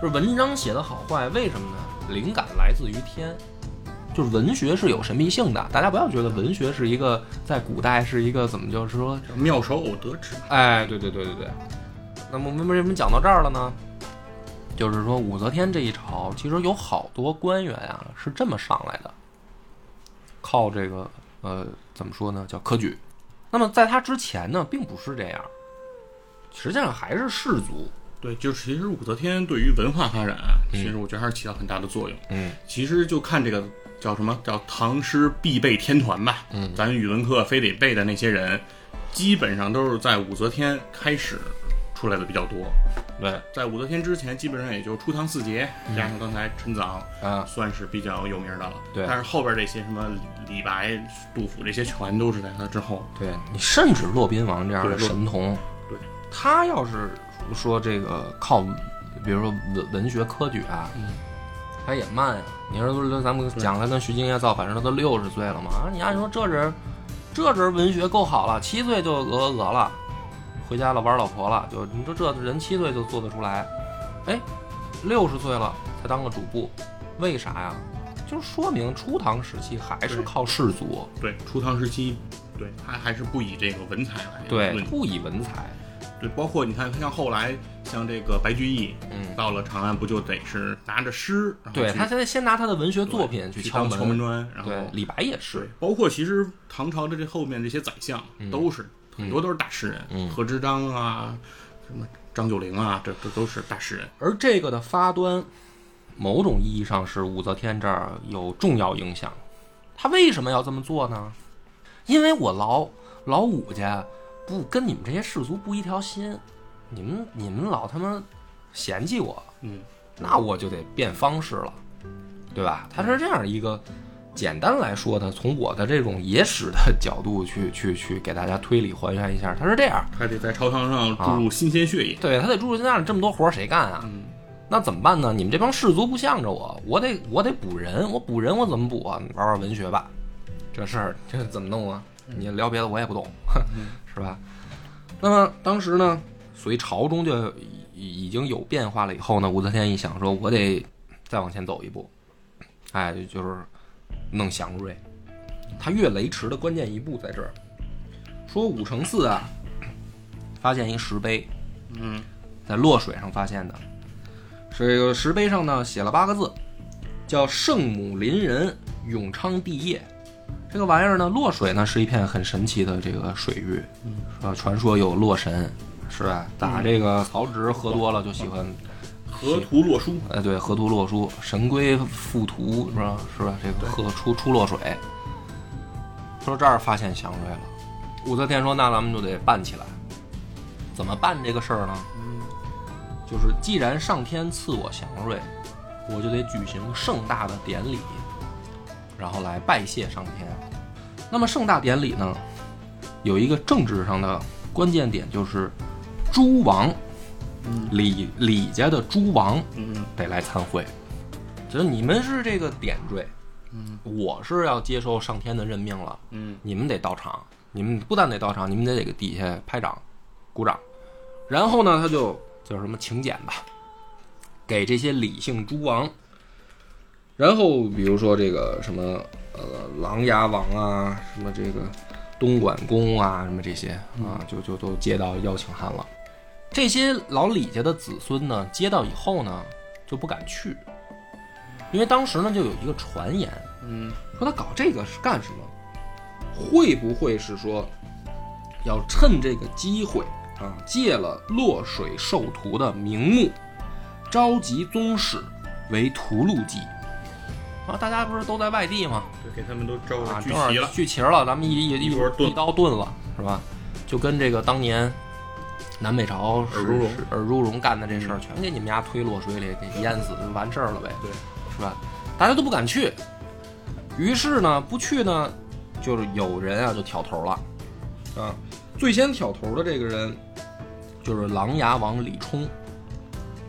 就是文章写得好坏，为什么呢？灵感来自于天。就是文学是有神秘性的，大家不要觉得文学是一个在古代是一个怎么就是说，妙手偶得之。哎，对对对对对。那么我们为什么讲到这儿了呢？就是说武则天这一朝，其实有好多官员啊是这么上来的，靠这个呃怎么说呢，叫科举。那么在他之前呢，并不是这样，实际上还是士族。对，就是其实武则天对于文化发展啊，嗯其实我觉得还是起到很大的作用。嗯其实就看这个叫什么叫唐诗必备天团吧，嗯咱语文课非得背的那些人，基本上都是在武则天开始出来的比较多。对在武则天之前，基本上也就初唐四杰，加上刚才陈子昂，啊，算是比较有名的了。对但是后边这些什么李白、杜甫这些，全都是在他之后。对你甚至骆宾王这样的神童，对，他要是说这个靠，比如说文文学科举啊，他也慢呀。你说咱们讲他跟徐敬业造反时，他都六十岁了嘛？啊，你按说这人，这人文学够好了，七岁就鹅鹅了，回家了玩老婆了，就你说这人七岁就做得出来，哎，六十岁了才当个主簿，为啥呀？就是说明初唐时期还是靠士族，对，初唐时期，对他还是不以这个文采来对，不以文采，对，包括你看，像后来像这个白居易嗯，到了长安，不就得是拿着诗，对他现在先拿他的文学作品去敲门敲门砖，然后，李白也对是，，包括其实唐朝的这后面这些宰相嗯都是很多都是大诗人，嗯贺知章啊，什么张九龄啊，这这都是大诗人。而这个的发端，某种意义上是武则天这儿有重要影响。他为什么要这么做呢？因为我老老武家不跟你们这些士族不一条心，你们你们老他妈嫌弃我，嗯，那我就得变方式了，对吧？他是这样一个，简单来说呢，从我的这种野史的角度去 去去给大家推理还原一下，他是这样，还得在朝堂上注入新鲜血液。对他得注入现在这么多活儿谁干啊？嗯，那怎么办呢？你们这帮士族不向着我，我得我得补人，我补人我怎么补啊？玩玩文学吧，这事儿这怎么弄啊？你聊别的我也不懂，是吧？那么当时呢，所以朝中就已已经有变化了。以后呢，武则天一想说，我得再往前走一步，哎，就是弄祥瑞。他越雷池的关键一步在这儿，说武承嗣啊，发现一石碑，嗯，在洛水上发现的。这个石碑上呢写了八个字，叫“圣母临人，永昌帝业”。这个玩意儿呢，洛水呢是一片很神奇的这个水域，是吧？传说有洛神，是吧？打这个曹植喝多了就喜欢，河图洛书，哎，对，河图洛书，神龟附图，是吧？是吧？这个河出出洛水。说这儿发现祥瑞了，武则天说：“那咱们就得办起来。怎么办这个事儿呢？就是既然上天赐我祥瑞，我就得举行盛大的典礼，然后来拜谢上天。那么盛大典礼呢，有一个政治上的关键点，就是诸王，李李家的诸王嗯得来参会。就是你们是这个点缀，嗯我是要接受上天的任命了，嗯你们得到场，你们不但得到场，你们得给底下拍掌、鼓掌。然后呢，他就叫什么请柬吧，给这些李姓诸王。然后比如说这个什么呃琅琊王啊，什么这个东莞公啊，什么这些啊，就就都接到邀请函了。这些老李家的子孙呢，接到以后呢，就不敢去，因为当时呢就有一个传言，嗯说他搞这个是干什么？会不会是说要趁这个机会啊，借了洛水授徒的名目，召集宗室为屠戮祭？啊，大家不是都在外地吗？对，给他们都招聚齐了。聚齐了，咱们一一一一刀炖了，是吧？就跟这个当年南北朝尔朱荣是尔朱荣干的这事儿，全给你们家推落水里，给淹死就完事儿了呗，对，是吧？大家都不敢去，于是呢，不去呢，就是有人啊就挑头了，啊，最先挑头的这个人就是琅琊王李冲，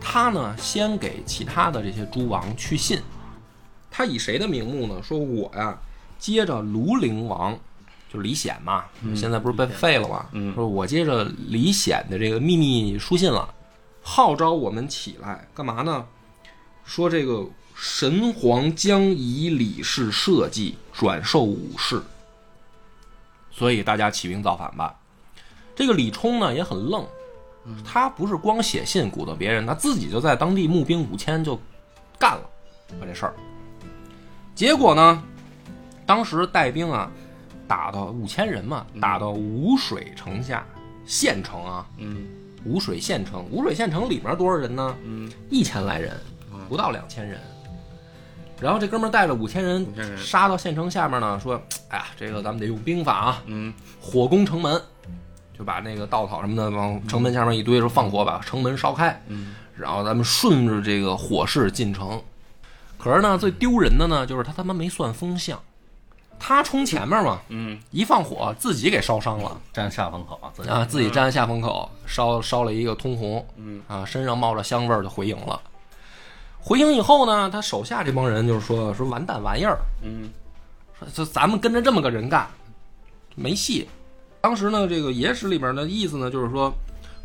他呢先给其他的这些诸王去信，他以谁的名目呢？说我呀接着庐陵王，就李显嘛，现在不是被废了吗？嗯说我接着李显的这个秘密书信了，号召我们起来干嘛呢？说这个神皇将以李氏社稷转授武士，所以大家起兵造反吧。这个李冲呢也很愣，他不是光写信鼓捣别人，他自己就在当地募兵五千就干了把这事儿。结果呢，当时带兵啊，打到五千人嘛，打到吴水城下县城啊，嗯。吴水县城。吴水县城里面多少人呢？嗯。一千来人，不到两千人。然后这哥们儿带着五千人5000人。杀到县城下面呢，说：“哎呀，这个咱们得用兵法啊，嗯。火攻城门，就把那个稻草什么的往城门下面一堆，说放火把城门烧开，嗯。然后咱们顺着这个火势进城。可是呢，最丢人的呢，就是他他妈没算风向，他冲前面嘛，嗯。一放火自己给烧伤了。占下风口啊，自己。啊，自己站下风口烧烧了一个通红，嗯。啊，身上冒着香味儿就回营了。回营以后呢，他手下这帮人就是说说完蛋玩意儿，嗯。说这咱们跟着这么个人干，没戏。当时呢，这个野史里边的意思呢，就是说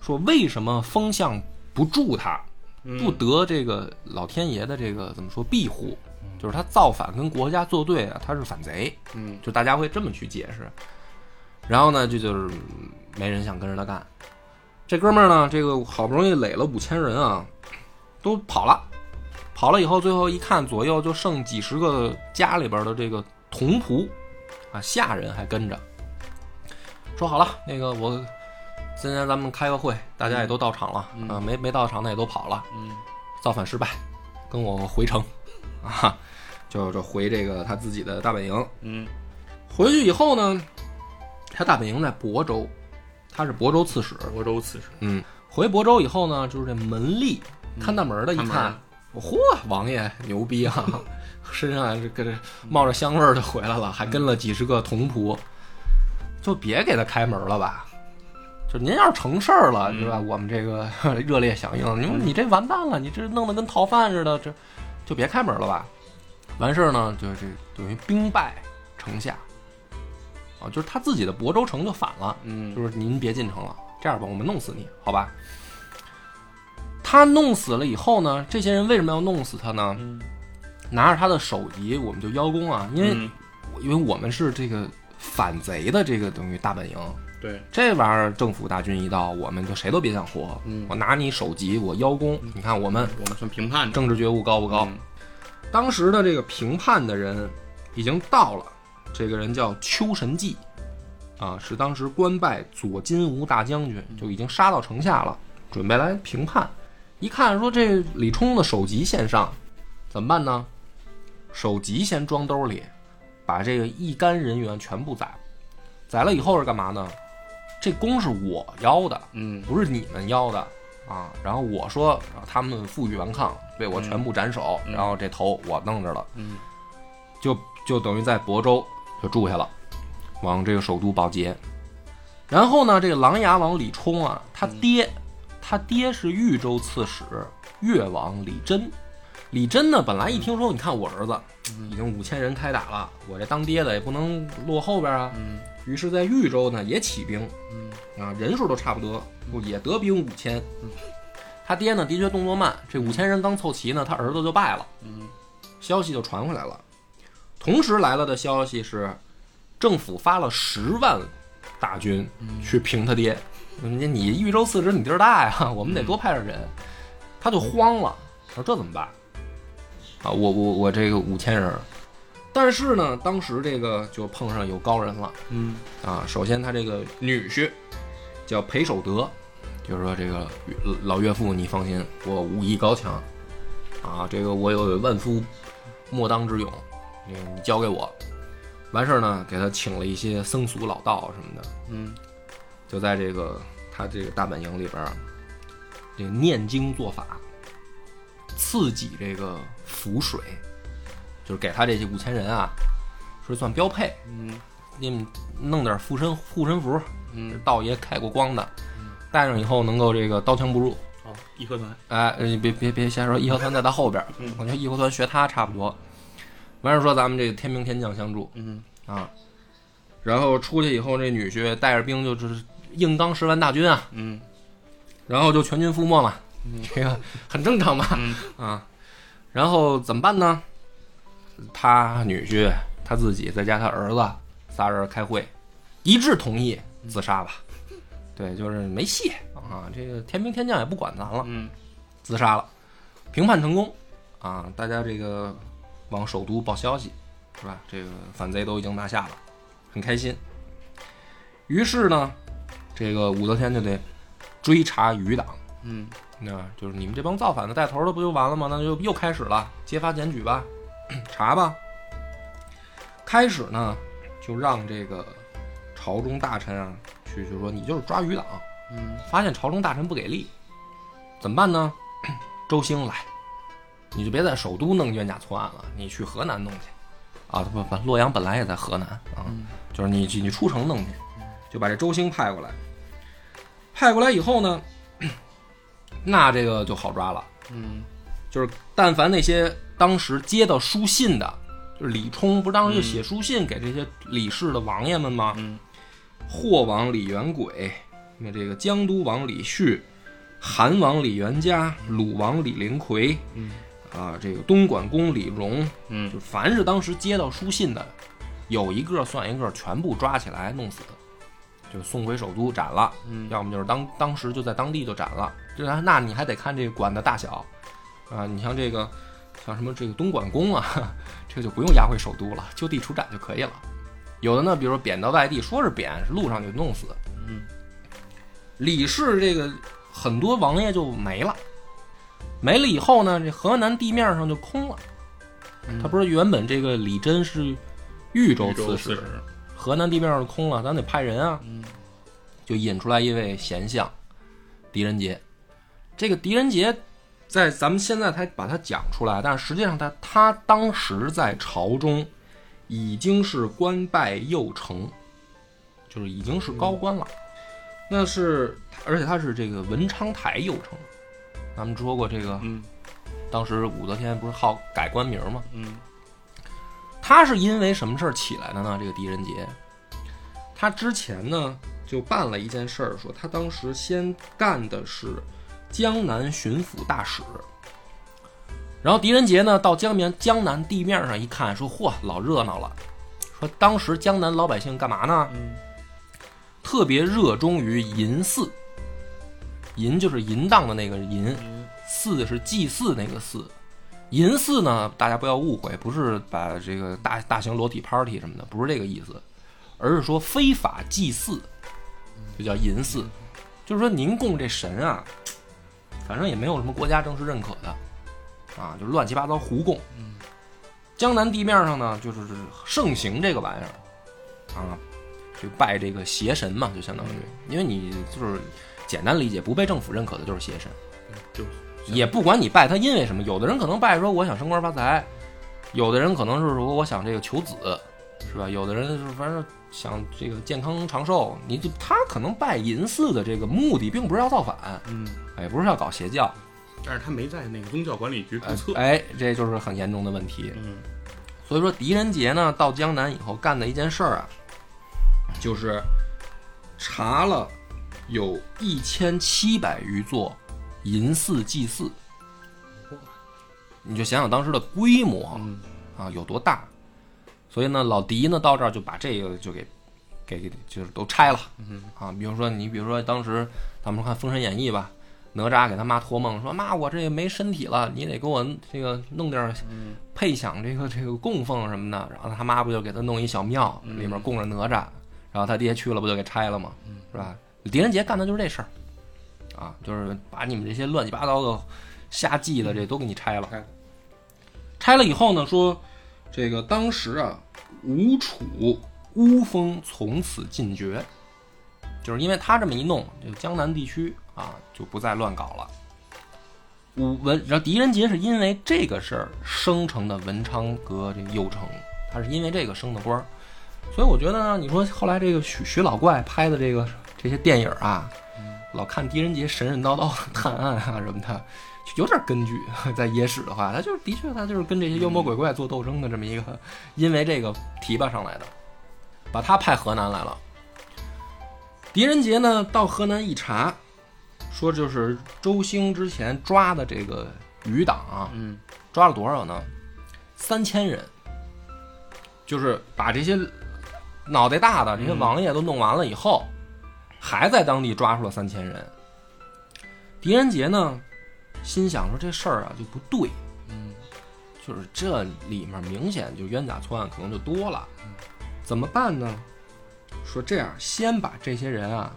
说为什么风向不助他，不得这个老天爷的这个怎么说庇护，就是他造反跟国家作对啊，他是反贼，嗯就大家会这么去解释。然后呢，这就是嗯没人想跟着他干。这哥们儿呢，这个好不容易垒了五千人啊，都跑了。跑了以后，最后一看，左右就剩几十个家里边的这个童仆啊，下人还跟着。说好了，那个我今天咱们开个会，大家也都到场了、啊，没没到场的也都跑了，嗯造反失败，跟我回城 啊，就就回这个他自己的大本营。嗯回去以后呢，他大本营在亳州，他是亳州刺史。亳州刺史，嗯，回亳州以后呢，就是这门吏看大门的一看嚯，王爷牛逼啊！身上这个这冒着香味儿就回来了，还跟了几十个童仆，就别给他开门了吧。就您要是成事儿了，是吧？我们这个 热烈响应。你说你这完蛋了，你这弄得跟逃犯似的，这就别开门了吧。完事儿呢，就这等于兵败城下，啊，就是他自己的亳州城就反了，嗯就是您别进城了，这样吧，我们弄死你，好吧？他弄死了以后呢，这些人为什么要弄死他呢？嗯拿着他的首级，我们就邀功啊，因为、嗯因为我们是这个反贼的这个等于大本营，对，这玩意儿政府大军一到，我们就谁都别想活。嗯我拿你首级，我邀功，你看我们我们算评判政治觉悟高不高？嗯当时的这个评判的人已经到了，这个人叫邱神济，啊，是当时官拜左金吾大将军，就已经杀到城下了，准备来评判。一看说这李冲的首级献上，怎么办呢？首级先装兜里，把这个一干人员全部宰。宰了以后是干嘛呢？这功是我邀的，嗯不是你们要的啊。然后我说，他们负隅顽抗，被我全部斩首，然后这头我弄着了，嗯就就等于在亳州就住下了，往这个首都保洁。然后呢，这个琅琊王李冲啊，他爹，他爹是豫州刺史越王李真。李真呢，本来一听说，你看我儿子已经五千人开打了，我这当爹的也不能落后边啊。嗯于是，在豫州呢也起兵，嗯啊，人数都差不多，也得兵五千。他爹呢，的确动作慢，这五千人刚凑齐呢，他儿子就败了。嗯消息就传回来了。同时来了的消息是，政府发了十万大军去平他爹。你你豫州刺史，你地儿大呀，我们得多派点人。他就慌了，说这怎么办？啊，我我我这个五千人，但是呢，当时这个就碰上有高人了。嗯。啊，首先他这个女婿叫裴守德，就是说这个老岳父，你放心，我武艺高强，啊，这个我有万夫莫当之勇，你你交给我。完事儿呢，给他请了一些僧俗老道什么的，嗯。就在这个他这个大本营里边儿，这个念经做法，刺激这个符水，就是给他这些五千人啊，说算标配，嗯你们弄点护身护身符，嗯，道爷开过光的，带上以后能够这个刀枪不入。好，义和团，哎，你别别别瞎说，义和团在他后边儿，嗯我觉得义和团学他差不多。完事儿说咱们这个天兵天将相助嗯啊，然后出去以后，这女婿带着兵就是硬刚十万大军啊，嗯然后就全军覆没嘛，这个很正常嘛嗯啊。然后怎么办呢？他女婿他自己再加他儿子仨人开会，一致同意自杀吧。对，就是没戏啊！这个天兵天将也不管咱了，嗯自杀了，评判成功啊！大家这个往首都报消息，是吧？这个反贼都已经拿下了，很开心。于是呢，这个武则天就得追查余党，嗯那就是你们这帮造反的带头的不就完了吗？那就又开始了，揭发检举吧，查吧。开始呢，就让这个朝中大臣啊去，就说你就是抓余党，嗯发现朝中大臣不给力，怎么办呢？周兴来，你就别在首都弄冤假错案了，你去河南弄去。啊，不不，洛阳本来也在河南啊，就是你你出城弄去，就把这周兴派过来。派过来以后呢，那这个就好抓了。嗯就是但凡那些当时接到书信的，就是李冲不是当时就写书信给这些李氏的王爷们吗？嗯霍王李元轨，那这个江都王李旭，韩王李元嘉，鲁王李灵魁，嗯啊，这个东莞公李荣，嗯就凡是当时接到书信的，有一个算一个，全部抓起来弄死，就送回首都斩了。嗯要么就是当当时就在当地就斩了。这还那你还得看这个管的大小啊，你像这个像什么这个东莞公啊，这个就不用押回首都了，就地处斩就可以了。有的呢，比如说贬到外地，说是贬，是路上就弄死。嗯，李氏这个很多王爷就没了，没了以后呢，这河南地面上就空了。他不是原本这个李真是豫州刺史，河南地面上空了，咱得派人啊。嗯就引出来一位贤相，狄仁杰。这个狄仁杰，在咱们现在才把它讲出来，但是实际上他他当时在朝中已经是官拜右丞，就是已经是高官了。那是，而且他是这个文昌台右丞。咱们说过这个，嗯当时武则天不是好改官名吗？嗯他是因为什么事儿起来的呢？这个狄仁杰，他之前呢就办了一件事儿，说他当时先干的是江南巡抚大使，然后狄仁杰呢到江面江南地面上一看，说嚯，老热闹了。说当时江南老百姓干嘛呢？特别热衷于淫祀，淫就是淫荡的那个淫，祀是祭祀那个祀。淫祀呢，大家不要误会，不是把这个大大型裸体 party 什么的，不是这个意思，而是说非法祭祀，就叫淫祀。就是说您供这神啊，反正也没有什么国家正式认可的，啊，就乱七八糟胡供。江南地面上呢，就是盛行这个玩意儿，啊，就拜这个邪神嘛，就相当于，因为你就是简单理解，不被政府认可的就是邪神。就也不管你拜他因为什么，有的人可能拜说我想升官发财，有的人可能是说我想这个求子，是吧？有的人是反正想这个健康长寿，你就他可能拜银寺的这个目的并不是要造反，嗯，哎，不是要搞邪教，但是他没在那个宗教管理局注册。哎，这就是很严重的问题。嗯所以说狄仁杰呢到江南以后干的一件事儿啊，就是查了有一千七百余座银寺祭祀，你就想想当时的规模嗯啊有多大。所以呢，老狄呢到这儿就把这个就给给就是都拆了嗯啊。比如说你比如说当时咱们看《封神演义》吧，哪吒给他妈托梦说：“妈，我这没身体了，你得给我这个弄点配享这个这个供奉什么的。”然后他妈不就给他弄一小庙，里面供着哪吒，然后他爹去了不就给拆了吗？是吧？狄仁杰干的就是这事儿，啊，就是把你们这些乱七八糟的瞎记的这都给你拆了。拆了以后呢，说这个当时啊，吴楚巫风从此尽绝，就是因为他这么一弄，这个江南地区啊就不再乱搞了。武文，然后狄仁杰是因为这个事儿升成的文昌阁这个右丞，他是因为这个升的官儿。所以我觉得呢，你说后来这个徐徐老怪拍的这个这些电影啊，老看狄仁杰神神叨叨探案啊什么的，有点根据。在野史的话，他就是的确他就是跟这些妖魔鬼怪做斗争的这么一个，因为这个提拔上来的，把他派河南来了。狄仁杰呢到河南一查，说就是周兴之前抓的这个余党啊，嗯抓了多少呢？三千人，就是把这些脑袋大的这些王爷都弄完了以后，还在当地抓住了三千人。狄仁杰呢，心想说这事儿啊就不对，嗯。就是这里面明显就冤假错案，可能就多了，怎么办呢？说这样，先把这些人啊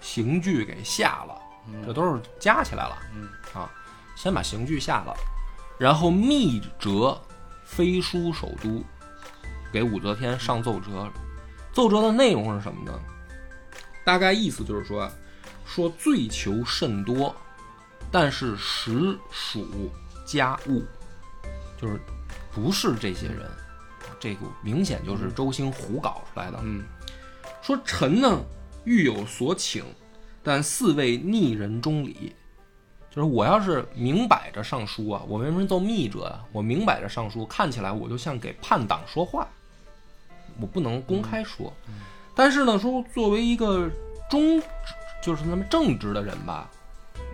刑具给下了，这都是加起来了，嗯。啊，先把刑具下了，然后密折飞书首都，给武则天上奏折。奏折的内容是什么呢？大概意思就是说啊，说罪求甚多，但是实属家务，就是不是这些人，这个明显就是周兴胡搞出来的。嗯说臣呢欲有所请，但四位逆人中礼。就是我要是明摆着上书啊，我为什么奏密者啊？我明摆着上书，看起来我就像给叛党说话，我不能公开说。但是呢，说作为一个忠，就是那么正直的人吧，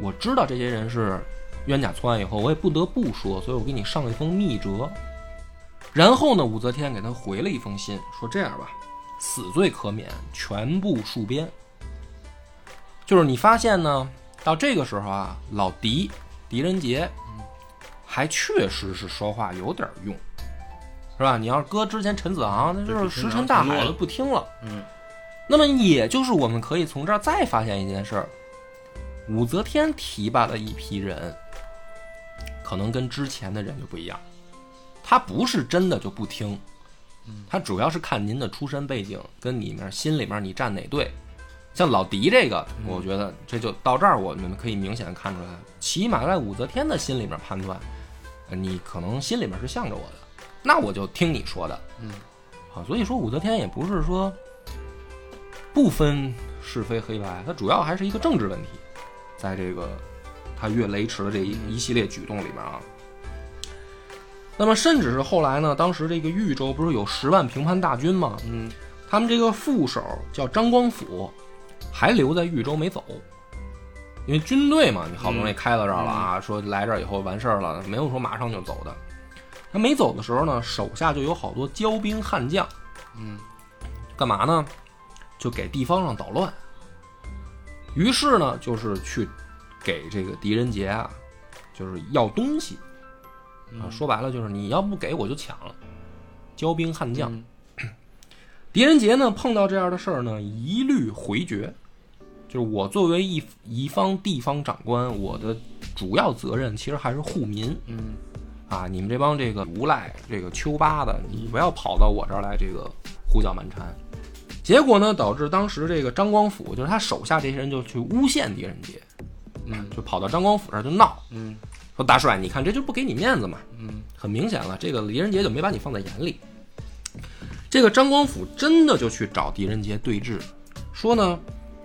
我知道这些人是冤假错案以后，我也不得不说，所以我给你上了一封密折。然后呢，武则天给他回了一封信，说这样吧，死罪可免，全部戍边。就是你发现呢，到这个时候啊，老狄狄仁杰，还确实是说话有点用，是吧？你要是搁之前陈子昂，那就是石沉大海了，不听了。嗯，那么也就是我们可以从这儿再发现一件事儿：武则天提拔的一批人，可能跟之前的人就不一样。他不是真的就不听，他主要是看您的出身背景跟里面心里面你站哪队。像老狄这个，我觉得这就到这儿，我们可以明显看出来，起码在武则天的心里面判断，呃你可能心里面是向着我的，那我就听你说的。嗯，啊，所以说武则天也不是说不分是非黑白，它主要还是一个政治问题，在这个他越雷池的这一一系列举动里面啊。那么，甚至是后来呢，当时这个豫州不是有十万平叛大军吗？嗯，他们这个副手叫张光甫，还留在豫州没走，因为军队嘛，你好不容易开到这儿了啊，说来这儿以后完事儿了，没有说马上就走的。他没走的时候呢，手下就有好多骄兵悍将，嗯，干嘛呢？就给地方上捣乱。于是呢，就是去给这个狄仁杰啊，就是要东西啊，说白了就是你要不给我就抢，骄兵悍将。嗯 狄仁杰呢，碰到这样的事儿呢，一律回绝。就是我作为一一方地方长官，我的主要责任其实还是护民嗯啊！你们这帮这个无赖、这个丘八的，你不要跑到我这儿来这个胡搅蛮缠。结果呢，导致当时这个张光甫，就是他手下这些人就去诬陷狄仁杰，嗯就跑到张光甫这儿就闹，嗯说大帅，你看这就不给你面子嘛。嗯很明显了，这个狄仁杰就没把你放在眼里。这个张光甫真的就去找狄仁杰对峙，说呢，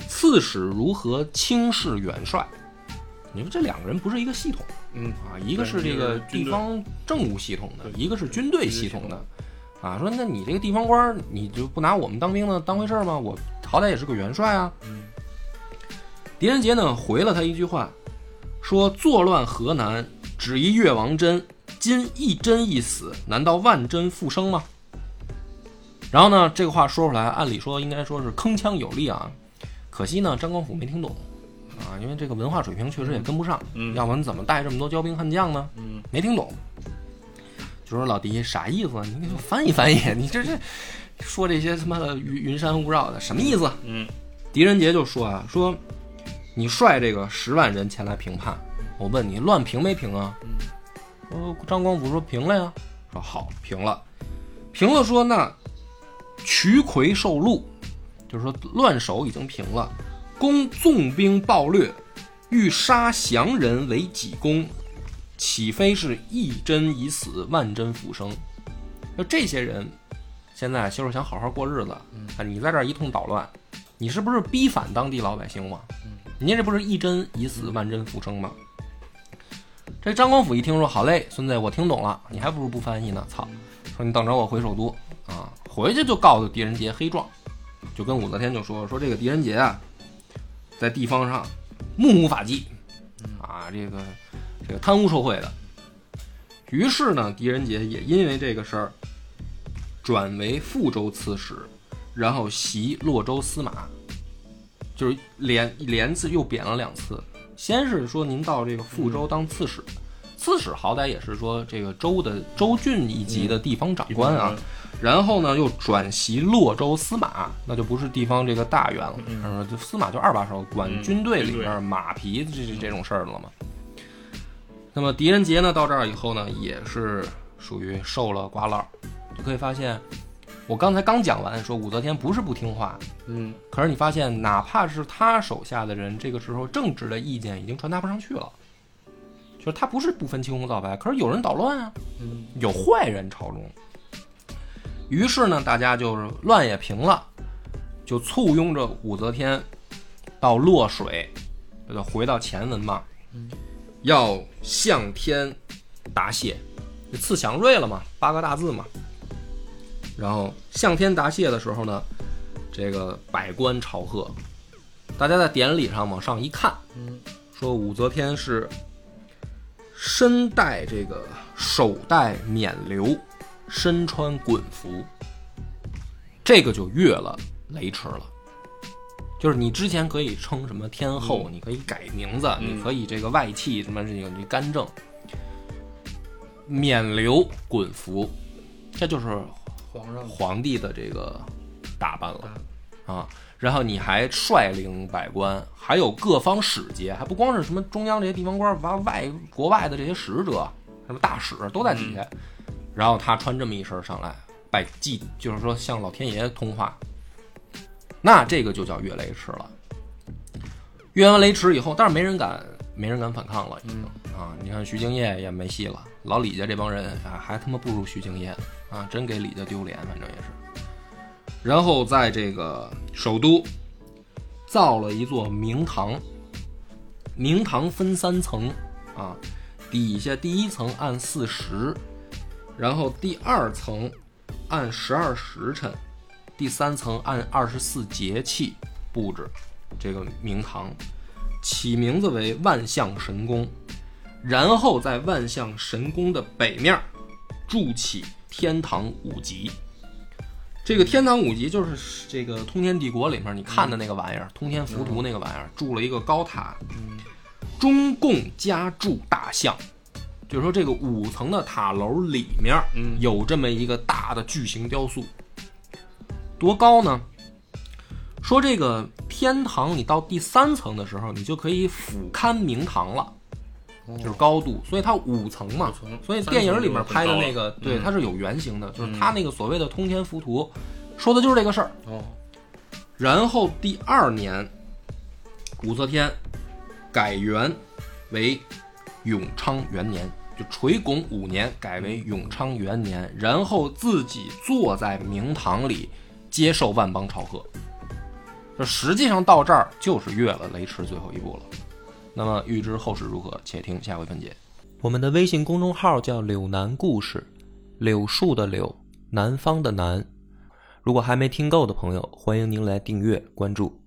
刺史如何轻视元帅？你说这两个人不是一个系统嗯啊，一个是这个地方政务系统的，一个是军队系统的，啊，说那你这个地方官，你就不拿我们当兵的当回事儿吗？我好歹也是个元帅啊。嗯狄仁杰呢回了他一句话，说作乱河南，只一越王真，今一真一死，难道万真复生吗？然后呢，这个话说出来，按理说应该说是铿锵有力啊，可惜呢，张光辅没听懂啊，因为这个文化水平确实也跟不上，嗯要不然怎么带这么多骄兵悍将呢？嗯没听懂，就说老狄啥意思啊？你给我翻译翻译，你这这说这些他妈的云云山雾绕的什么意思？嗯狄仁杰就说啊，说你率这个十万人前来平叛，我问你乱平没平啊？说张光甫说平了呀，说好平了，平了说那渠魁受戮，就是说乱手已经平了，公纵兵暴掠，欲杀降人为己功，岂非是一真已死，万真复生？就这些人，现在就是想好好过日子，啊，你在这儿一通捣乱，你是不是逼反当地老百姓吗？您这不是一真已死，万真复生吗？这张光甫一听说，好嘞，孙子，我听懂了，你还不如不翻译呢。操，说你等着我回首都啊，回去就告诉狄仁杰黑状，就跟武则天就说说这个狄仁杰啊，在地方上目无法纪，啊，这个这个贪污受贿的。于是呢，狄仁杰也因为这个事儿，转为富州刺史，然后袭洛州司马，就是连连次又贬了两次。先是说您到这个富州当刺史，刺史好歹也是说这个州的州郡一级的地方长官啊，然后呢又转袭洛州司马，那就不是地方这个大员了，他说这司马就二把手，管嗯军队里面马匹这这这种事儿了嘛。那么狄仁杰呢，到这儿以后呢，也是属于受了瓜烂，就可以发现，我刚才刚讲完说武则天不是不听话，嗯。可是你发现，哪怕是他手下的人，这个时候正直的意见已经传达不上去了，就是他不是不分青红皂白，可是有人捣乱啊，嗯。有坏人朝中。于是呢，大家就是乱也平了，就簇拥着武则天到洛水，这就回到前文嘛，要向天答谢，就赐祥瑞了嘛，八个大字嘛。然后向天答谢的时候呢，这个百官朝贺，大家在典礼上往上一看，说武则天是身戴这个手戴冕旒，身穿衮服，这个就越了雷池了。就是你之前可以称什么天后，你可以改名字，你可以这个外戚什么这个你干政，冕旒衮服，这就是皇上皇帝的这个打扮了啊。然后你还率领百官，还有各方使节，还不光是什么中央这些地方官，完外国外的这些使者，什么大使都在底下。然后他穿这么一身上来拜祭，就是说向老天爷通话。那这个就叫越雷池了。越完雷池以后，但是没人敢，没人敢反抗了，已经、啊！你看徐敬业也没戏了，老李家这帮人啊，还他妈不如徐敬业啊！真给李家丢脸，反正也是。然后在这个首都造了一座明堂，明堂分三层啊，底下第一层按四时，然后第二层按十二时辰，第三层按二十四节气布置这个明堂，起名字为万象神宫，然后在万象神宫的北面筑起天堂五级。这个天堂五级就是这个通天帝国里面你看的那个玩意儿，通天浮屠那个玩意儿，筑了一个高塔，中共加筑大象，就是说这个五层的塔楼里面嗯。有这么一个大的巨型雕塑，多高呢？说这个天堂，你到第三层的时候，你就可以俯瞰明堂了，就是高度，所以它五层嘛，所以电影里面拍的那个，对，嗯它是有原型的，就是它那个所谓的通天浮屠，说的就是这个事儿。哦，然后第二年，武则天改元为永昌元年，就垂拱五年改为永昌元年，然后自己坐在明堂里接受万邦朝贺。这实际上到这儿就是越了雷池最后一步了。那么预知后事如何，且听下回分解。我们的微信公众号叫“柳南故事”，柳树的柳，南方的南。如果还没听够的朋友，欢迎您来订阅关注。